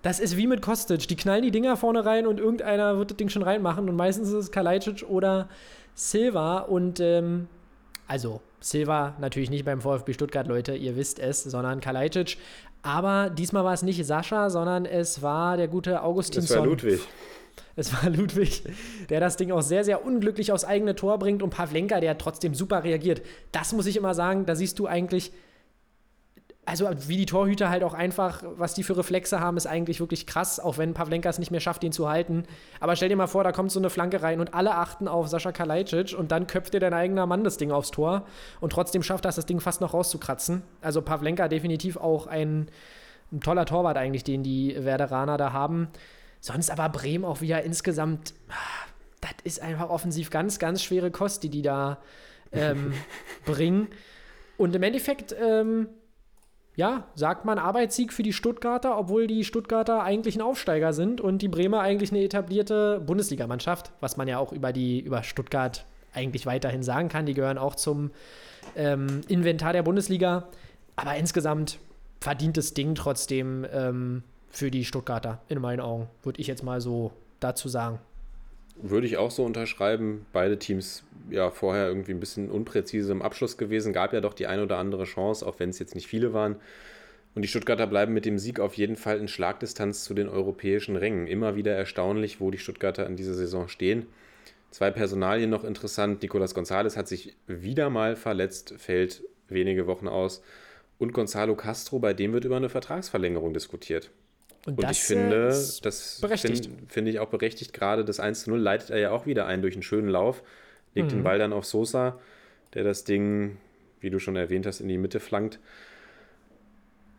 Das ist wie mit Kostic. Die knallen die Dinger vorne rein und irgendeiner wird das Ding schon reinmachen. Und meistens ist es Kalajdzic oder Silva. Und ähm, also Silva natürlich nicht beim VfB Stuttgart, Leute, ihr wisst es, sondern Kalajdzic. Aber diesmal war es nicht Sascha, sondern es war der gute Augustinsson. Das war Ludwig. Es war Ludwig, der das Ding auch sehr, sehr unglücklich aufs eigene Tor bringt und Pavlenka, der trotzdem super reagiert. Das muss ich immer sagen, da siehst du eigentlich, also wie die Torhüter halt auch einfach, was die für Reflexe haben, ist eigentlich wirklich krass, auch wenn Pavlenka es nicht mehr schafft, ihn zu halten. Aber stell dir mal vor, da kommt so eine Flanke rein und alle achten auf Sascha Kalajdzic und dann köpft dir dein eigener Mann das Ding aufs Tor und trotzdem schafft das, das Ding fast noch rauszukratzen. Also Pavlenka definitiv auch ein, ein toller Torwart eigentlich, den die Werderaner da haben. Sonst aber Bremen auch wieder insgesamt, das ist einfach offensiv ganz, ganz schwere Kost, die die da ähm, bringen. Und im Endeffekt, ähm, ja, sagt man Arbeitssieg für die Stuttgarter, obwohl die Stuttgarter eigentlich ein Aufsteiger sind und die Bremer eigentlich eine etablierte Bundesligamannschaft, was man ja auch über die über Stuttgart eigentlich weiterhin sagen kann. Die gehören auch zum ähm, Inventar der Bundesliga. Aber insgesamt verdientes Ding trotzdem. Ähm, für die Stuttgarter, in meinen Augen, würde ich jetzt mal so dazu sagen. Würde ich auch so unterschreiben. Beide Teams ja vorher irgendwie ein bisschen unpräzise im Abschluss gewesen. Gab ja doch die eine oder andere Chance, auch wenn es jetzt nicht viele waren. Und die Stuttgarter bleiben mit dem Sieg auf jeden Fall in Schlagdistanz zu den europäischen Rängen. Immer wieder erstaunlich, wo die Stuttgarter in dieser Saison stehen. Zwei Personalien noch interessant. Nicolas Gonzalez hat sich wieder mal verletzt, fällt wenige Wochen aus. Und Gonzalo Castro, bei dem wird über eine Vertragsverlängerung diskutiert. Und, und ich finde, das finde find ich auch berechtigt. Gerade das 1 zu 0 leitet er ja auch wieder ein durch einen schönen Lauf, legt mhm. den Ball dann auf Sosa, der das Ding, wie du schon erwähnt hast, in die Mitte flankt.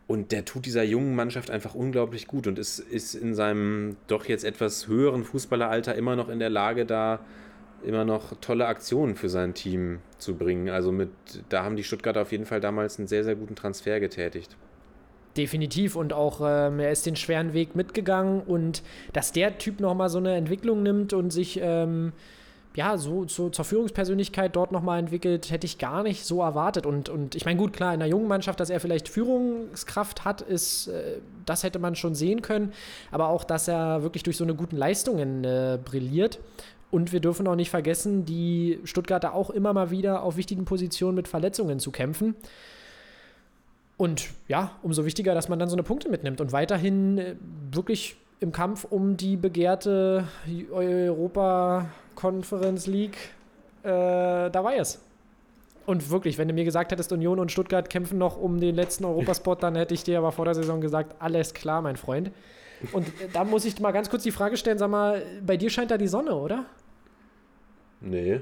Und der tut dieser jungen Mannschaft einfach unglaublich gut und ist, ist in seinem doch jetzt etwas höheren Fußballeralter immer noch in der Lage, da immer noch tolle Aktionen für sein Team zu bringen. Also mit, da haben die Stuttgarter auf jeden Fall damals einen sehr, sehr guten Transfer getätigt. Definitiv und auch ähm, er ist den schweren Weg mitgegangen und dass der Typ nochmal so eine Entwicklung nimmt und sich ähm, ja, so, so zur Führungspersönlichkeit dort nochmal entwickelt, hätte ich gar nicht so erwartet. Und, und ich meine, gut, klar, in einer jungen Mannschaft, dass er vielleicht Führungskraft hat, ist, äh, das hätte man schon sehen können. Aber auch, dass er wirklich durch so eine guten Leistungen äh, brilliert. Und wir dürfen auch nicht vergessen, die Stuttgarter auch immer mal wieder auf wichtigen Positionen mit Verletzungen zu kämpfen. Und ja, umso wichtiger, dass man dann so eine Punkte mitnimmt und weiterhin äh, wirklich im Kampf um die begehrte Europa Conference League äh, dabei ist. Und wirklich, wenn du mir gesagt hättest, Union und Stuttgart kämpfen noch um den letzten Europaspot, dann hätte ich dir aber vor der Saison gesagt, alles klar, mein Freund. Und da muss ich mal ganz kurz die Frage stellen, sag mal, bei dir scheint da die Sonne, oder? Nee.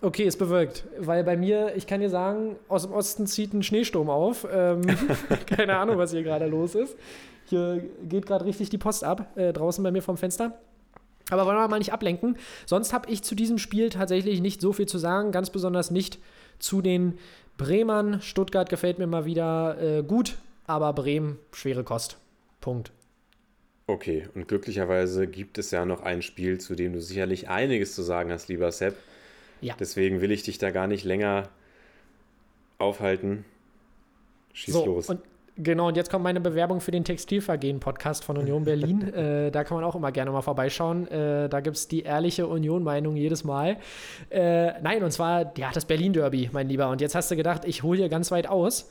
Okay, ist bewölkt, weil bei mir, ich kann dir sagen, aus dem Osten zieht ein Schneesturm auf. Ähm, keine Ahnung, was hier gerade los ist. Hier geht gerade richtig die Post ab, äh, draußen bei mir vom Fenster. Aber wollen wir mal nicht ablenken. Sonst habe ich zu diesem Spiel tatsächlich nicht so viel zu sagen, ganz besonders nicht zu den Bremern. Stuttgart gefällt mir mal wieder äh, gut, aber Bremen schwere Kost. Punkt. Okay, und glücklicherweise gibt es ja noch ein Spiel, zu dem du sicherlich einiges zu sagen hast, lieber Sepp. Ja. Deswegen will ich dich da gar nicht länger aufhalten. Schieß so, los. Und genau, und jetzt kommt meine Bewerbung für den Textilvergehen-Podcast von Union Berlin. äh, da kann man auch immer gerne mal vorbeischauen. Äh, da gibt es die ehrliche Union-Meinung jedes Mal. Äh, nein, und zwar, ja, das Berlin-Derby, mein Lieber. Und jetzt hast du gedacht, ich hole hier ganz weit aus.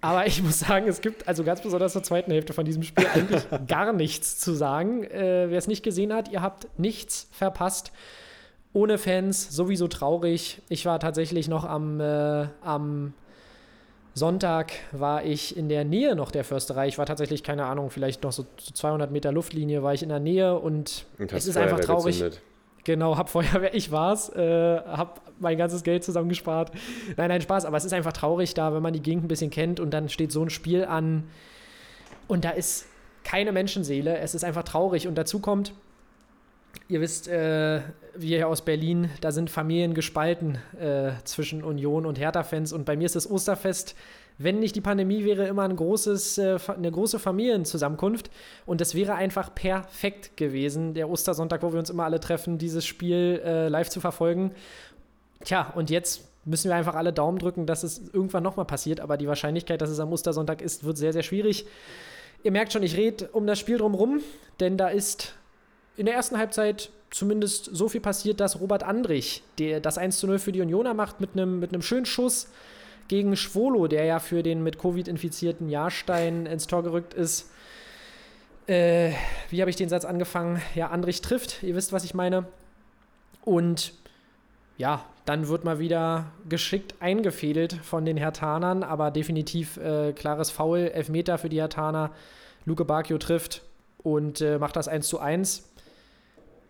Aber ich muss sagen, es gibt also ganz besonders zur zweiten Hälfte von diesem Spiel eigentlich gar nichts zu sagen. Äh, Wer es nicht gesehen hat, ihr habt nichts verpasst. Ohne Fans, sowieso traurig. Ich war tatsächlich noch am, äh, am Sonntag war ich in der Nähe noch der Försterei. Ich war tatsächlich, keine Ahnung, vielleicht noch so, so 200 Meter Luftlinie war ich in der Nähe und, Und es ist einfach Feuerwehr traurig. gezündet. Genau, hab Feuerwehr, ich war's, äh, hab mein ganzes Geld zusammengespart. Nein, nein, Spaß, aber es ist einfach traurig da, wenn man die Gegend ein bisschen kennt und dann steht so ein Spiel an und da ist keine Menschenseele. Es ist einfach traurig und dazu kommt, ihr wisst, äh, wir hier aus Berlin, da sind Familien gespalten äh, zwischen Union und Hertha-Fans und bei mir ist das Osterfest wenn nicht die Pandemie wäre, immer ein großes, äh, eine große Familienzusammenkunft. Und das wäre einfach perfekt gewesen, der Ostersonntag, wo wir uns immer alle treffen, dieses Spiel äh, live zu verfolgen. Tja, und jetzt müssen wir einfach alle Daumen drücken, dass es irgendwann nochmal passiert. Aber die Wahrscheinlichkeit, dass es am Ostersonntag ist, wird sehr, sehr schwierig. Ihr merkt schon, ich rede um das Spiel drumherum, denn da ist in der ersten Halbzeit zumindest so viel passiert, dass Robert Andrich der das 1 zu 0 für die Unioner macht mit einem mit schönen Schuss gegen Schwolo, der ja für den mit Covid infizierten Jahrstein ins Tor gerückt ist. Äh, wie habe ich den Satz angefangen? Ja, Andrich trifft, ihr wisst, was ich meine. Und ja, dann wird mal wieder geschickt eingefädelt von den Hertanern, aber definitiv äh, klares Foul, Elfmeter für die Hertaner. Luke Bacchio trifft und äh, macht das 1 zu 1.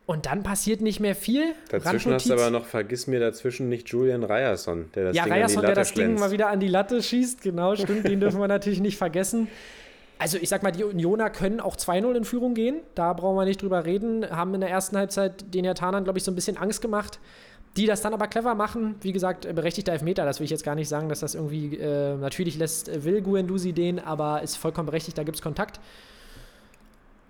Und dann passiert nicht mehr viel. Dazwischen hast du aber noch, vergiss mir dazwischen nicht Julian Ryerson, der das ja, Ding an die Ryerson, der das Ding mal wieder an die Latte schießt, genau, stimmt, den dürfen wir natürlich nicht vergessen. Also ich sag mal, die Unioner können auch 2-0 in Führung gehen, da brauchen wir nicht drüber reden, haben in der ersten Halbzeit den Hertanern, glaube ich, so ein bisschen Angst gemacht, die das dann aber clever machen. Wie gesagt, äh, berechtigter Elfmeter, das will ich jetzt gar nicht sagen, dass das irgendwie, äh, natürlich lässt äh, will Guendouzi den, aber ist vollkommen berechtigt, da gibt es Kontakt.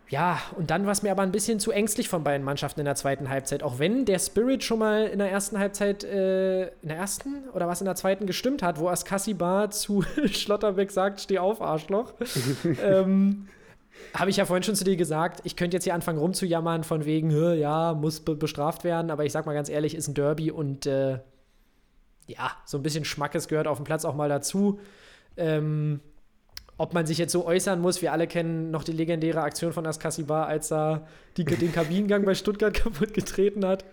Ja, und dann war es mir aber ein bisschen zu ängstlich von beiden Mannschaften in der zweiten Halbzeit. Auch wenn der Spirit schon mal in der ersten Halbzeit, äh, in der ersten oder was in der zweiten gestimmt hat, wo Askasibar zu Schlotterbeck sagt, steh auf, Arschloch. ähm, habe ich ja vorhin schon zu dir gesagt, ich könnte jetzt hier anfangen rumzujammern von wegen, "Hö, ja, muss be bestraft werden, aber ich sag mal ganz ehrlich, ist ein Derby und äh, ja, so ein bisschen Schmackes gehört auf dem Platz auch mal dazu. Ähm, ob man sich jetzt so äußern muss, wir alle kennen noch die legendäre Aktion von Askasibar, als er die, den Kabinengang bei Stuttgart kaputt getreten hat.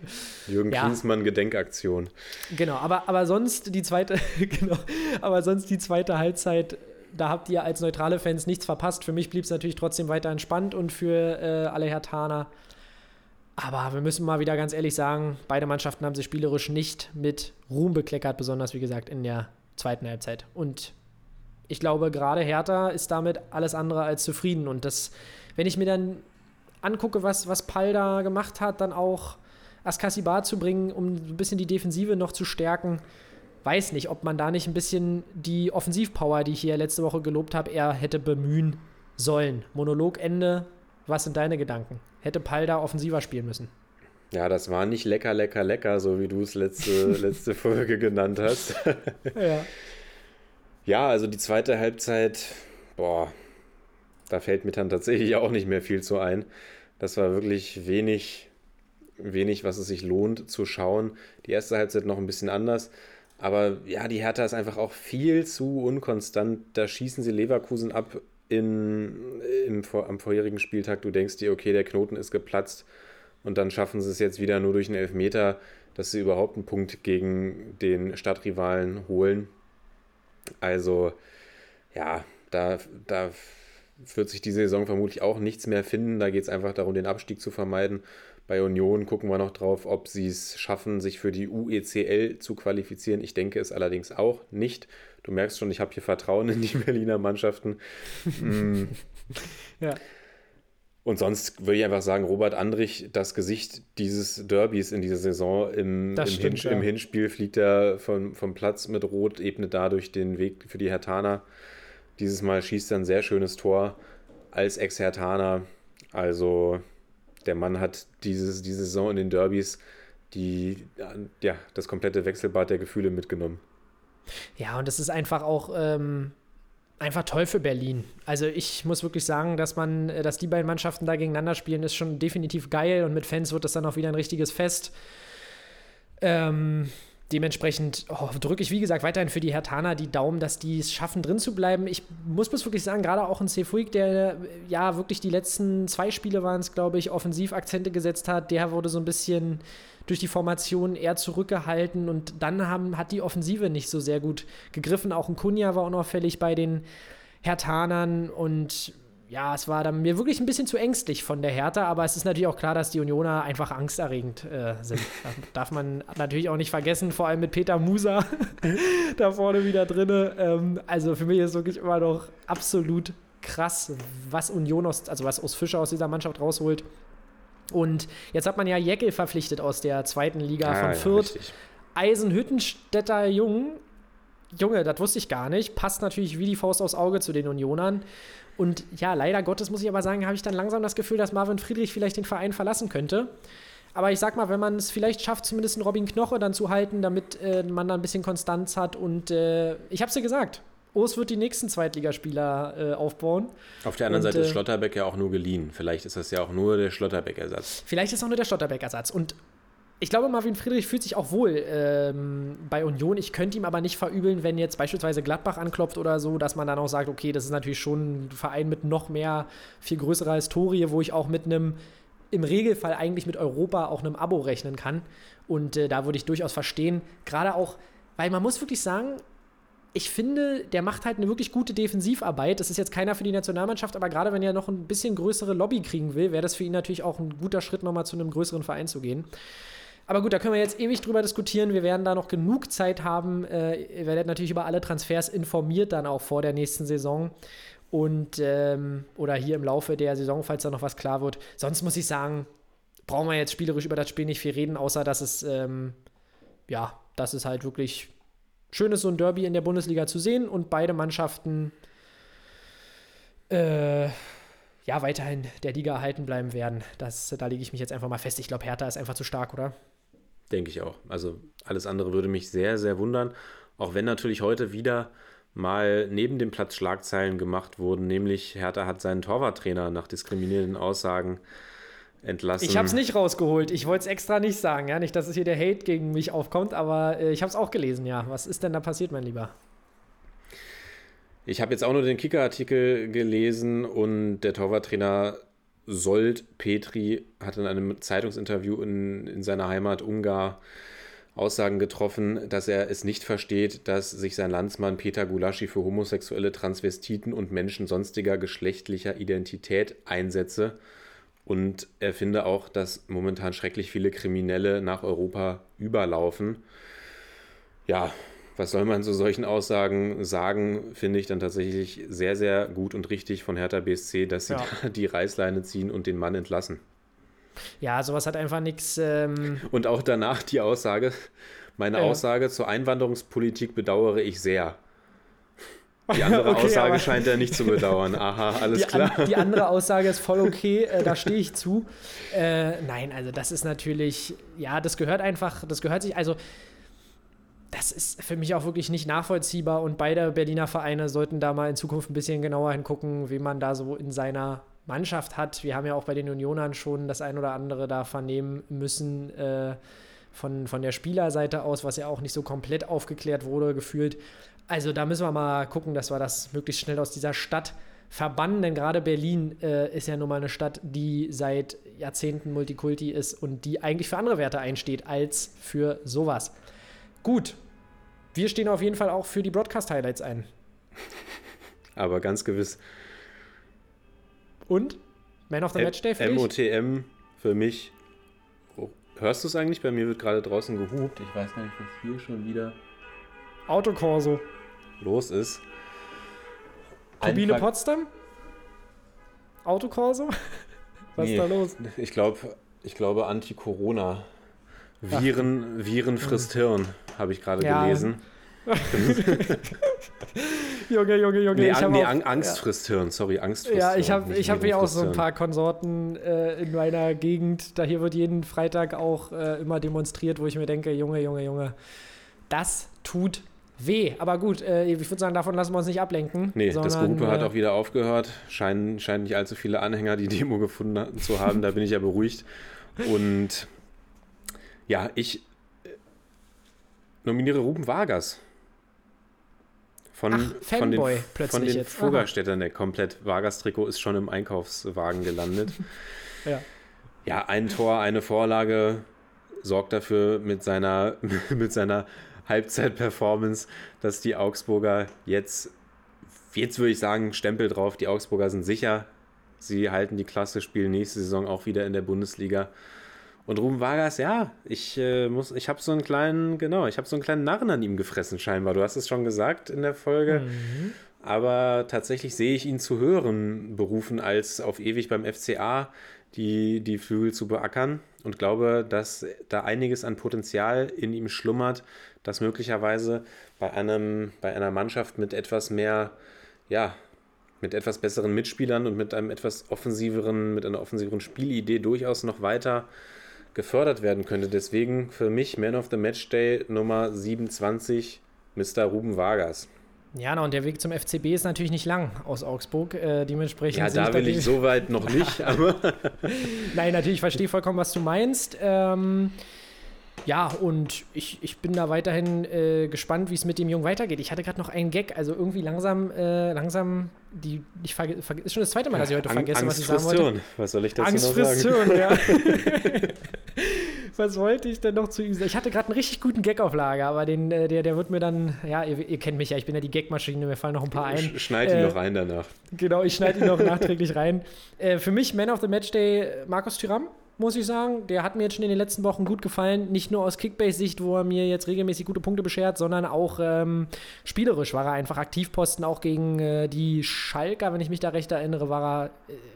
Jürgen Ja. Klinsmann Gedenkaktion. Genau, aber, aber sonst die zweite, genau, aber sonst die zweite Halbzeit, da habt ihr als neutrale Fans nichts verpasst. Für mich blieb es natürlich trotzdem weiter entspannt und für äh, alle Hertaner. Aber wir müssen mal wieder ganz ehrlich sagen, beide Mannschaften haben sich spielerisch nicht mit Ruhm bekleckert, besonders wie gesagt in der zweiten Halbzeit. Und ich glaube, gerade Hertha ist damit alles andere als zufrieden. Und das, wenn ich mir dann angucke, was, was Pall da gemacht hat, dann auch Askasibar zu bringen, um ein bisschen die Defensive noch zu stärken, weiß nicht, ob man da nicht ein bisschen die Offensivpower, die ich hier letzte Woche gelobt habe, eher hätte bemühen sollen. Monologende, was sind deine Gedanken? Hätte Pall da offensiver spielen müssen? Ja, das war nicht lecker, lecker, lecker, so wie du es letzte, letzte Folge genannt hast. Ja. Ja, also die zweite Halbzeit, boah, da fällt mir dann tatsächlich auch nicht mehr viel zu ein. Das war wirklich wenig, wenig, was es sich lohnt zu schauen. Die erste Halbzeit noch ein bisschen anders. Aber ja, die Hertha ist einfach auch viel zu unkonstant. Da schießen sie Leverkusen ab in, im, am vorherigen Spieltag. Du denkst dir, okay, der Knoten ist geplatzt. Und dann schaffen sie es jetzt wieder nur durch einen Elfmeter, dass sie überhaupt einen Punkt gegen den Stadtrivalen holen. Also, ja, da, da wird sich die Saison vermutlich auch nichts mehr finden. Da geht es einfach darum, den Abstieg zu vermeiden. Bei Union gucken wir noch drauf, ob sie es schaffen, sich für die UECL zu qualifizieren. Ich denke es allerdings auch nicht. Du merkst schon, ich habe hier Vertrauen in die Berliner Mannschaften. Mm. ja. Und sonst würde ich einfach sagen, Robert Andrich, das Gesicht dieses Derbys in dieser Saison. Im, im, stimmt, Hin ja. im Hinspiel fliegt er vom, vom Platz mit Rot, ebnet dadurch den Weg für die Hertaner. Dieses Mal schießt er ein sehr schönes Tor als Ex-Hertaner. Also der Mann hat dieses, diese Saison in den Derbys die, ja, das komplette Wechselbad der Gefühle mitgenommen. Ja, und das ist einfach auch ähm, einfach toll für Berlin. Also ich muss wirklich sagen, dass man, äh, dass die beiden Mannschaften da gegeneinander spielen, ist schon definitiv geil und mit Fans wird das dann auch wieder ein richtiges Fest. Ähm, dementsprechend oh, drücke ich, wie gesagt, weiterhin für die Hertaner die Daumen, dass die es schaffen, drin zu bleiben. Ich muss bloß wirklich sagen, gerade auch ein Cefuig, der äh, ja wirklich die letzten zwei Spiele waren es, glaube ich, offensiv Akzente gesetzt hat, der wurde so ein bisschen durch die Formation eher zurückgehalten und dann haben, hat die Offensive nicht so sehr gut gegriffen. Auch ein Kunja war unauffällig bei den Hertanern und ja, es war dann mir wirklich ein bisschen zu ängstlich von der Hertha, aber es ist natürlich auch klar, dass die Unioner einfach angsterregend äh, sind. Das darf man natürlich auch nicht vergessen, vor allem mit Peter Musa da vorne wieder drin. Ähm, also für mich ist wirklich immer noch absolut krass, was Union aus, also was aus Fischer aus dieser Mannschaft rausholt. Und jetzt hat man ja Jeckel verpflichtet aus der zweiten Liga Ah, von ja, Fürth. richtig. Eisenhüttenstädter Jung, Junge, das wusste ich gar nicht, passt natürlich wie die Faust aufs Auge zu den Unionern. Und ja, leider Gottes muss ich aber sagen, habe ich dann langsam das Gefühl, dass Marvin Friedrich vielleicht den Verein verlassen könnte. Aber ich sag mal, wenn man es vielleicht schafft, zumindest einen Robin Knoche dann zu halten, damit äh, man da ein bisschen Konstanz hat. Und äh, ich habe es dir gesagt, Urs wird die nächsten Zweitligaspieler äh, aufbauen. Auf der anderen Und, Seite ist äh, Schlotterbeck ja auch nur geliehen. Vielleicht ist das ja auch nur der Schlotterbeck-Ersatz. Vielleicht ist auch nur der Stotterbeck-Ersatz. Und ich glaube, Marvin Friedrich fühlt sich auch wohl ähm, bei Union. Ich könnte ihm aber nicht verübeln, wenn jetzt beispielsweise Gladbach anklopft oder so, dass man dann auch sagt, okay, das ist natürlich schon ein Verein mit noch mehr, viel größerer Historie, wo ich auch mit einem, im Regelfall eigentlich mit Europa auch einem Abo rechnen kann. Und äh, da würde ich durchaus verstehen, gerade auch, weil man muss wirklich sagen, ich finde, der macht halt eine wirklich gute Defensivarbeit. Das ist jetzt keiner für die Nationalmannschaft, aber gerade wenn er noch ein bisschen größere Lobby kriegen will, wäre das für ihn natürlich auch ein guter Schritt, nochmal zu einem größeren Verein zu gehen. Aber gut, da können wir jetzt ewig drüber diskutieren. Wir werden da noch genug Zeit haben. Äh, ihr werdet natürlich über alle Transfers informiert, dann auch vor der nächsten Saison. Und, ähm, oder hier im Laufe der Saison, falls da noch was klar wird. Sonst muss ich sagen, brauchen wir jetzt spielerisch über das Spiel nicht viel reden, außer dass es, ähm, ja, dass es halt wirklich schön ist, so ein Derby in der Bundesliga zu sehen und beide Mannschaften äh, ja weiterhin der Liga erhalten bleiben werden. Das, da lege ich mich jetzt einfach mal fest. Ich glaube, Hertha ist einfach zu stark, oder? Denke ich auch. Also alles andere würde mich sehr, sehr wundern. Auch wenn natürlich heute wieder mal neben dem Platz Schlagzeilen gemacht wurden, nämlich Hertha hat seinen Torwarttrainer nach diskriminierenden Aussagen entlassen. Ich habe es nicht rausgeholt. Ich wollte es extra nicht sagen. Ja? Nicht, dass es hier der Hate gegen mich aufkommt, aber äh, ich habe es auch gelesen, ja. Was ist denn da passiert, mein Lieber? Ich habe jetzt auch nur den Kicker-Artikel gelesen und der Torwarttrainer Sold Petri hat in einem Zeitungsinterview in, in seiner Heimat Ungar Aussagen getroffen, dass er es nicht versteht, dass sich sein Landsmann Peter Gulaschi für homosexuelle Transvestiten und Menschen sonstiger geschlechtlicher Identität einsetze. Und er finde auch, dass momentan schrecklich viele Kriminelle nach Europa überlaufen. Ja, was soll man zu solchen Aussagen sagen, finde ich dann tatsächlich sehr, sehr gut und richtig von Hertha BSC, dass sie Ja. da die Reißleine ziehen und den Mann entlassen. Ja, sowas hat einfach nichts. Ähm, Und auch danach die Aussage, meine Ja. Aussage zur Einwanderungspolitik bedauere ich sehr. Die andere Okay, Aussage scheint er nicht zu bedauern. Aha, alles die, klar. An, die andere Aussage ist voll okay, äh, da stehe ich zu. Äh, nein, also das ist natürlich, ja, das gehört einfach, das gehört sich, also das ist für mich auch wirklich nicht nachvollziehbar und beide Berliner Vereine sollten da mal in Zukunft ein bisschen genauer hingucken, wie man da so in seiner Mannschaft hat. Wir haben ja auch bei den Unionern schon das ein oder andere da vernehmen müssen äh, von, von der Spielerseite aus, was ja auch nicht so komplett aufgeklärt wurde, gefühlt. Also da müssen wir mal gucken, dass wir das möglichst schnell aus dieser Stadt verbannen, denn gerade Berlin äh, ist ja nun mal eine Stadt, die seit Jahrzehnten Multikulti ist und die eigentlich für andere Werte einsteht als für sowas. Gut, wir stehen auf jeden Fall auch für die Broadcast-Highlights ein. Aber ganz gewiss. Und? Man of the Match Day für? MOTM für mich. Oh, hörst du es eigentlich? Bei mir wird gerade draußen gehupt. Ich weiß gar nicht, was hier schon wieder Autokorso. los ist. Turbine Einfach- Potsdam? Autokorso? Was Nee. ist da los? Ich glaube, ich glaube Anti-Corona. Viren, Viren frisst Hirn, habe ich gerade Ja. gelesen. Junge, Junge, Junge. Nee, ich nee auch- Ang Angst ja. frisst Hirn, sorry, Angst frisst Ja, ich habe ich hab hier auch so ein paar Konsorten äh, in meiner Gegend. Da hier wird jeden Freitag auch äh, immer demonstriert, wo ich mir denke, Junge, Junge, Junge, das tut weh. Aber gut, äh, ich würde sagen, davon lassen wir uns nicht ablenken. Nee, das sondern, Gehupe hat äh, auch wieder aufgehört. Scheinen, scheinen nicht allzu viele Anhänger die Demo gefunden zu haben. Da bin ich ja beruhigt. Und ja, ich äh, nominiere Ruben Vargas. Von, Ach, von den, von den. Fuggerstädtern, der komplett Vargas-Trikot ist schon im Einkaufswagen gelandet. Ja. Ja, ein Tor, eine Vorlage sorgt dafür mit seiner, mit seiner Halbzeit-Performance, dass die Augsburger jetzt, jetzt würde ich sagen, Stempel drauf, die Augsburger sind sicher. Sie halten die Klasse, spielen nächste Saison auch wieder in der Bundesliga. Und Ruben Vargas, ja, ich äh, muss, ich habe so einen kleinen, genau, ich habe so einen kleinen Narren an ihm gefressen scheinbar. Du hast es schon gesagt in der Folge. Aber tatsächlich sehe ich ihn zu höheren Berufen, als auf ewig beim FCA die, die Flügel zu beackern. Und glaube, dass da einiges an Potenzial in ihm schlummert, das möglicherweise bei, einem, bei einer Mannschaft mit etwas mehr, ja, mit etwas besseren Mitspielern und mit einem etwas offensiveren, mit einer offensiveren Spielidee durchaus noch weiter gefördert werden könnte. Deswegen für mich Man of the Match Day Nummer 27, Mr. Ruben Vargas. Ja, na, und der Weg zum FCB ist natürlich nicht lang aus Augsburg. Äh, dementsprechend Ja, da will ich natürlich- so weit noch nicht, aber Nein, natürlich, ich verstehe vollkommen, was du meinst. Ähm, ja, und ich, ich bin da weiterhin äh, gespannt, wie es mit dem Jungen weitergeht. Ich hatte gerade noch einen Gag, also irgendwie langsam, äh, langsam, die, ich verge ist schon das zweite Mal, dass ich heute Ang- vergesse, was ich sagen wollte. Was soll ich dazu Angst noch sagen? Hirn, ja. was wollte ich denn noch zu ihm sagen? Ich hatte gerade einen richtig guten Gag auf Lager, aber den, äh, der, der wird mir dann, ja, ihr, ihr kennt mich ja, ich bin ja die Gagmaschine, mir fallen noch ein paar ein. Sch- Schneid ihn Äh, noch rein danach. Genau, ich schneide ihn noch nachträglich rein. Äh, für mich Man of the Match Day Markus Thüram, muss ich sagen. Der hat mir jetzt schon in den letzten Wochen gut gefallen. Nicht nur aus Kickbase-Sicht, wo er mir jetzt regelmäßig gute Punkte beschert, sondern auch ähm, spielerisch war er einfach Aktivposten, auch gegen äh, die Schalker, wenn ich mich da recht erinnere, war er,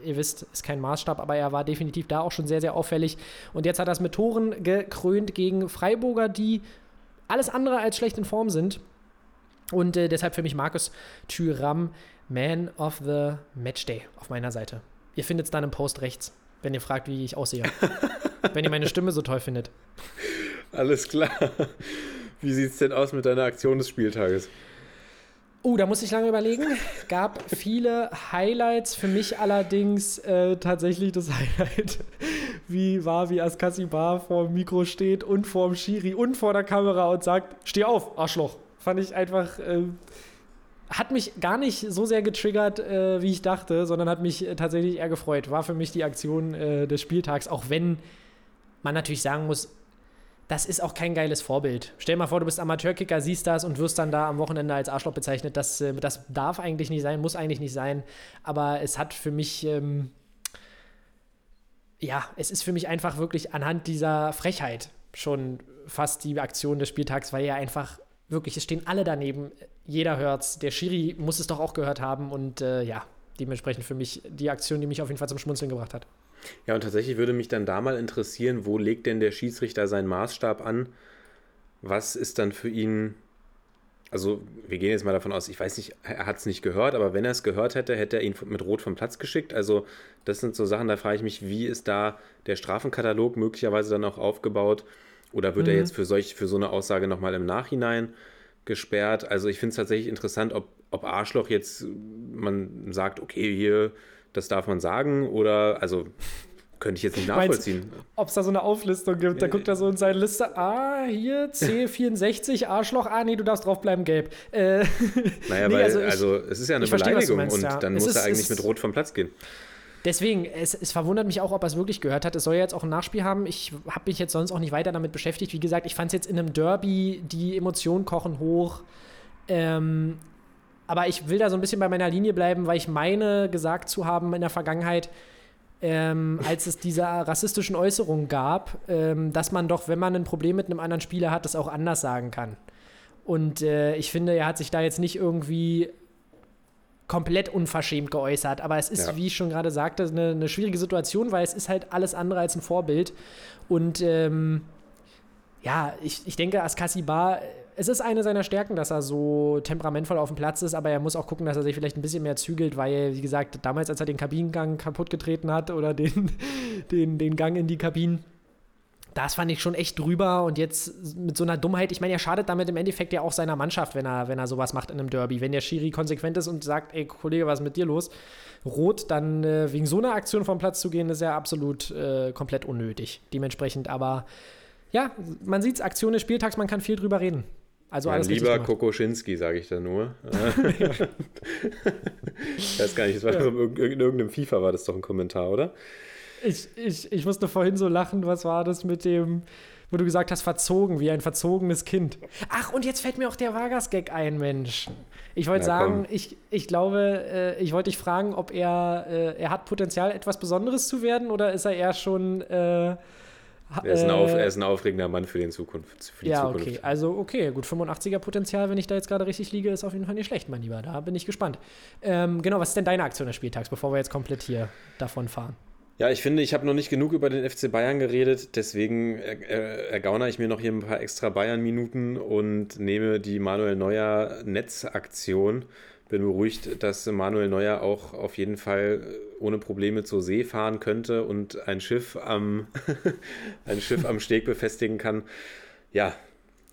äh, ihr wisst, ist kein Maßstab, aber er war definitiv da auch schon sehr, sehr auffällig. Und jetzt hat er es mit Toren gekrönt gegen Freiburger, die alles andere als schlecht in Form sind. Und äh, deshalb für mich Markus Thüram, Man of the Match Day auf meiner Seite. Ihr findet es dann im Post rechts, wenn ihr fragt, wie ich aussehe. wenn ihr meine Stimme so toll findet. Alles klar. Wie sieht es denn aus mit deiner Aktion des Spieltages? Oh, da muss ich lange überlegen. Gab viele Highlights. Für mich allerdings äh, tatsächlich das Highlight, wie war, wie Askassi Bar vor dem Mikro steht und vor dem Schiri und vor der Kamera und sagt: Steh auf, Arschloch. Fand ich einfach. Äh, hat mich gar nicht so sehr getriggert, äh, wie ich dachte, sondern hat mich äh, tatsächlich eher gefreut. War für mich die Aktion äh, des Spieltags, auch wenn man natürlich sagen muss, das ist auch kein geiles Vorbild. Stell dir mal vor, du bist Amateurkicker, siehst das und wirst dann da am Wochenende als Arschloch bezeichnet. Das, äh, das darf eigentlich nicht sein, muss eigentlich nicht sein. Aber es hat für mich, ähm, ja, es ist für mich einfach wirklich anhand dieser Frechheit schon fast die Aktion des Spieltags, weil ja einfach wirklich, es stehen alle daneben. Jeder hört's. Der Schiri muss es doch auch gehört haben und äh, ja, dementsprechend für mich die Aktion, die mich auf jeden Fall zum Schmunzeln gebracht hat. Ja, und tatsächlich würde mich dann da mal interessieren, wo legt denn der Schiedsrichter seinen Maßstab an? Was ist dann für ihn also wir gehen jetzt mal davon aus, ich weiß nicht, er hat es nicht gehört, aber wenn er es gehört hätte, hätte er ihn mit Rot vom Platz geschickt. Also das sind so Sachen, da frage ich mich, wie ist da der Strafenkatalog möglicherweise dann auch aufgebaut? Oder wird er Mhm. jetzt für, solch, für so eine Aussage nochmal im Nachhinein gesperrt? Also ich finde es tatsächlich interessant, ob, ob Arschloch jetzt, man sagt, okay, hier, das darf man sagen oder, also könnte ich jetzt nicht nachvollziehen. Ob es da so eine Auflistung gibt, da guckt er so in seine Liste, ah, hier, C64, Arschloch, ah, nee, du darfst draufbleiben, gelb. Äh, Naja, nee, weil, also also, ich- es ist ja eine ich verstehe, Beleidigung meinst, und ja. dann Es muss er ist- eigentlich es- mit Rot vom Platz gehen. Deswegen, es, es verwundert mich auch, ob er es wirklich gehört hat. Es soll ja jetzt auch ein Nachspiel haben. Ich habe mich jetzt sonst auch nicht weiter damit beschäftigt. Wie gesagt, ich fand es jetzt in einem Derby, die Emotionen kochen hoch. Ähm, aber ich will da so ein bisschen bei meiner Linie bleiben, weil ich meine gesagt zu haben in der Vergangenheit, ähm, als es diese rassistischen Äußerungen gab, ähm, dass man doch, wenn man ein Problem mit einem anderen Spieler hat, das auch anders sagen kann. Und äh, ich finde, er hat sich da jetzt nicht irgendwie komplett unverschämt geäußert. Aber es ist, Ja. wie ich schon gerade sagte, eine, eine schwierige Situation, weil es ist halt alles andere als ein Vorbild. Und ähm, ja, ich, ich denke, Askasi Bar, es ist eine seiner Stärken, dass er so temperamentvoll auf dem Platz ist, aber er muss auch gucken, dass er sich vielleicht ein bisschen mehr zügelt, weil, wie gesagt, damals, als er den Kabinengang kaputt getreten hat oder den, den, den Gang in die Kabinen, das fand ich schon echt drüber und jetzt mit so einer Dummheit, ich meine, er schadet damit im Endeffekt ja auch seiner Mannschaft, wenn er, wenn er sowas macht in einem Derby. Wenn der Schiri konsequent ist und sagt, ey Kollege, was ist mit dir los? Rot, dann äh, wegen so einer Aktion vom Platz zu gehen, ist ja absolut äh, komplett unnötig. Dementsprechend aber, ja, man sieht es, Aktion des Spieltags, man kann viel drüber reden. Also Ja, alles lieber. Kokoschinski, sage ich da nur. ich weiß gar nicht, das war Ja. in irgendeinem FIFA war das doch ein Kommentar, oder? Ich, ich, ich musste vorhin so lachen, was war das mit dem, wo du gesagt hast, verzogen, wie ein verzogenes Kind. Ach, und jetzt fällt mir auch der Vargas-Gag ein, Mensch. Ich wollte sagen, komm. ich, ich glaube, äh, ich wollte dich fragen, ob er, äh, er hat Potenzial, etwas Besonderes zu werden oder ist er eher schon. Äh, Er ist, ein auf, äh, er ist ein aufregender Mann für, den Zukunft, für die ja, Zukunft. okay. Also, okay, gut. 85er Potenzial, wenn ich da jetzt gerade richtig liege, ist auf jeden Fall nicht schlecht, mein Lieber. Da bin ich gespannt. Ähm, genau, was ist denn deine Aktion des Spieltags, bevor wir jetzt komplett hier davon fahren? Ja, ich finde, ich habe noch nicht genug über den FC Bayern geredet, deswegen äh, äh, ergaunere ich mir noch hier ein paar extra Bayern-Minuten und nehme die Manuel Neuer Netzaktion. Bin beruhigt, dass Manuel Neuer auch auf jeden Fall äh, ohne Probleme zur See fahren könnte und ein Schiff am, ein Schiff am Steg befestigen kann. Ja,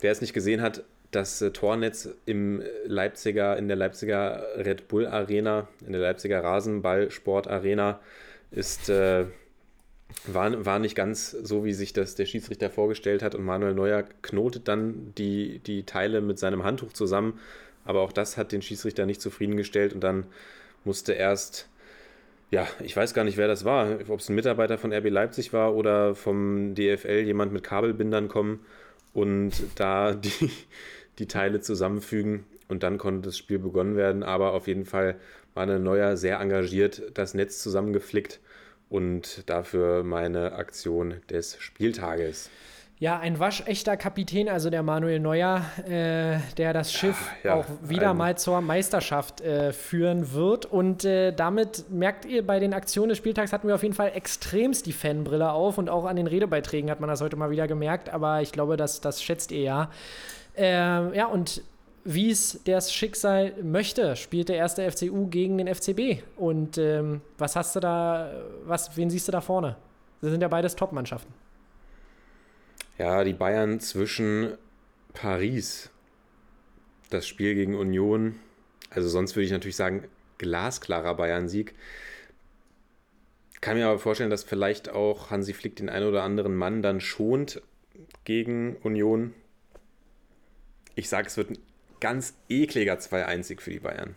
wer es nicht gesehen hat, das äh, Tornetz im Leipziger, in der Leipziger Red Bull Arena, in der Leipziger Rasenballsport Arena, ist, äh, war, war nicht ganz so, wie sich das der Schiedsrichter vorgestellt hat. Und Manuel Neuer knotet dann die, die Teile mit seinem Handtuch zusammen. Aber auch das hat den Schiedsrichter nicht zufriedengestellt. Und dann musste erst, ja, ich weiß gar nicht, wer das war, ob es ein Mitarbeiter von RB Leipzig war oder vom DFL jemand mit Kabelbindern kommen und da die, die Teile zusammenfügen. Und dann konnte das Spiel begonnen werden. Aber auf jeden Fall Manuel Neuer sehr engagiert das Netz zusammengeflickt und dafür meine Aktion des Spieltages. Ja, ein waschechter Kapitän, also der Manuel Neuer, äh, der das Schiff ja, auch wieder mal zur Meisterschaft äh, führen wird. Und äh, damit merkt ihr, bei den Aktionen des Spieltags hatten wir auf jeden Fall extremst die Fanbrille auf und auch an den Redebeiträgen hat man das heute mal wieder gemerkt. Aber ich glaube, das, das schätzt ihr ja. Ähm, ja, und wie es das Schicksal möchte, spielt der erste FCU gegen den FCB. Und ähm, was hast du da, was, wen siehst du da vorne? Das sind ja beides Top-Mannschaften. Ja, die Bayern zwischen Paris, das Spiel gegen Union, also sonst würde ich natürlich sagen, glasklarer Bayern-Sieg. Kann mir aber vorstellen, dass vielleicht auch Hansi Flick den einen oder anderen Mann dann schont gegen Union. Ich sage, es wird ein ganz ekliger 2-1-Sieg für die Bayern.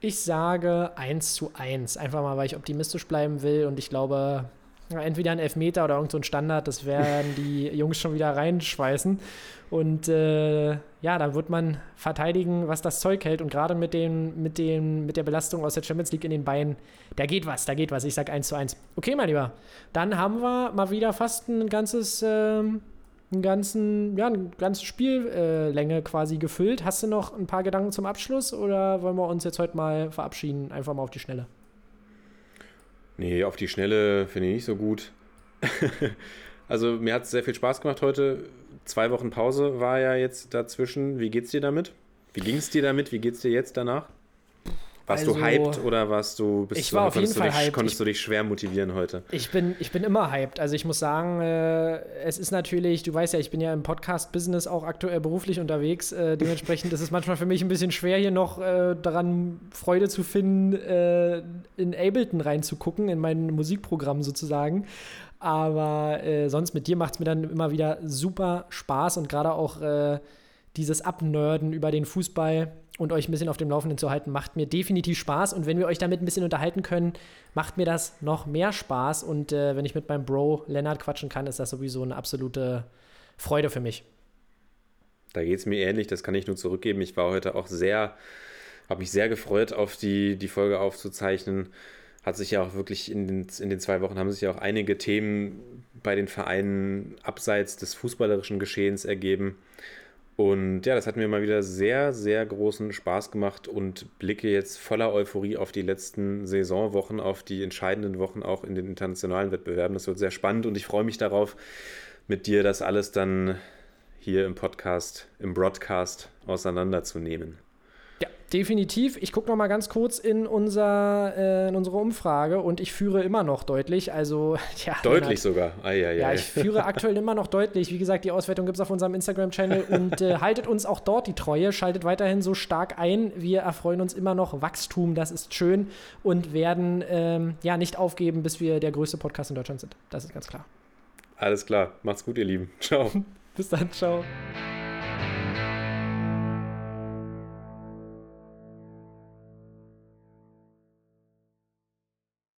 Ich sage 1 zu 1. Einfach mal, weil ich optimistisch bleiben will und ich glaube, entweder ein Elfmeter oder irgend so ein Standard, das werden die Jungs schon wieder reinschweißen. Und äh, ja, dann wird man verteidigen, was das Zeug hält. Und gerade mit, den, mit, den, mit der Belastung aus der Champions League in den Beinen, da geht was, da geht was. Ich sage 1 zu 1. Okay, mein Lieber. Dann haben wir mal wieder fast ein ganzes, ähm, einen ganzen, ja, eine ganze Spiellänge äh, quasi gefüllt. Hast du noch ein paar Gedanken zum Abschluss oder wollen wir uns jetzt heute mal verabschieden? Einfach mal auf die Schnelle. Nee, auf die Schnelle finde ich nicht so gut. also mir hat es sehr viel Spaß gemacht heute. zwei Wochen Pause war ja jetzt dazwischen. Wie geht's dir damit? Wie ging es dir damit? Wie geht's dir jetzt danach? Warst Also, du hyped oder warst du bist ich du, war auf jeden konntest du Fall dich, hyped. Konntest Ich- du dich schwer motivieren heute? Ich bin, ich bin immer hyped. Also ich muss sagen, äh, es ist natürlich, du weißt ja, ich bin ja im Podcast-Business auch aktuell beruflich unterwegs. Äh, dementsprechend ist es manchmal für mich ein bisschen schwer, hier noch äh, daran Freude zu finden, äh, in Ableton reinzugucken, in mein Musikprogramm sozusagen. Aber äh, sonst mit dir macht es mir dann immer wieder super Spaß und gerade auch äh, dieses Abnörden über den Fußball und euch ein bisschen auf dem Laufenden zu halten, macht mir definitiv Spaß. Und wenn wir euch damit ein bisschen unterhalten können, macht mir das noch mehr Spaß. Und äh, wenn ich mit meinem Bro Lennart quatschen kann, ist das sowieso eine absolute Freude für mich. Da geht es mir ähnlich, das kann ich nur zurückgeben. Ich war heute auch sehr, habe mich sehr gefreut, auf die, die Folge aufzuzeichnen. Hat sich ja auch wirklich in den, in den zwei Wochen haben sich ja auch einige Themen bei den Vereinen abseits des fußballerischen Geschehens ergeben. Und ja, das hat mir mal wieder sehr, sehr großen Spaß gemacht und blicke jetzt voller Euphorie auf die letzten Saisonwochen, auf die entscheidenden Wochen auch in den internationalen Wettbewerben. Das wird sehr spannend und ich freue mich darauf, mit dir das alles dann hier im Podcast, im Broadcast auseinanderzunehmen. Ja, definitiv. Ich gucke noch mal ganz kurz in, unser, äh, in unsere Umfrage und ich führe immer noch deutlich. Also, ja. Deutlich Lennart, sogar. Ai, ai, Ja, ai. ich führe aktuell immer noch deutlich. Wie gesagt, die Auswertung gibt es auf unserem Instagram-Channel und äh, haltet uns auch dort die Treue, schaltet weiterhin so stark ein. Wir erfreuen uns immer noch Wachstum, das ist schön und werden ähm, ja nicht aufgeben, bis wir der größte Podcast in Deutschland sind. Das ist ganz klar. Alles klar. Macht's gut, ihr Lieben. Ciao. Bis dann, ciao.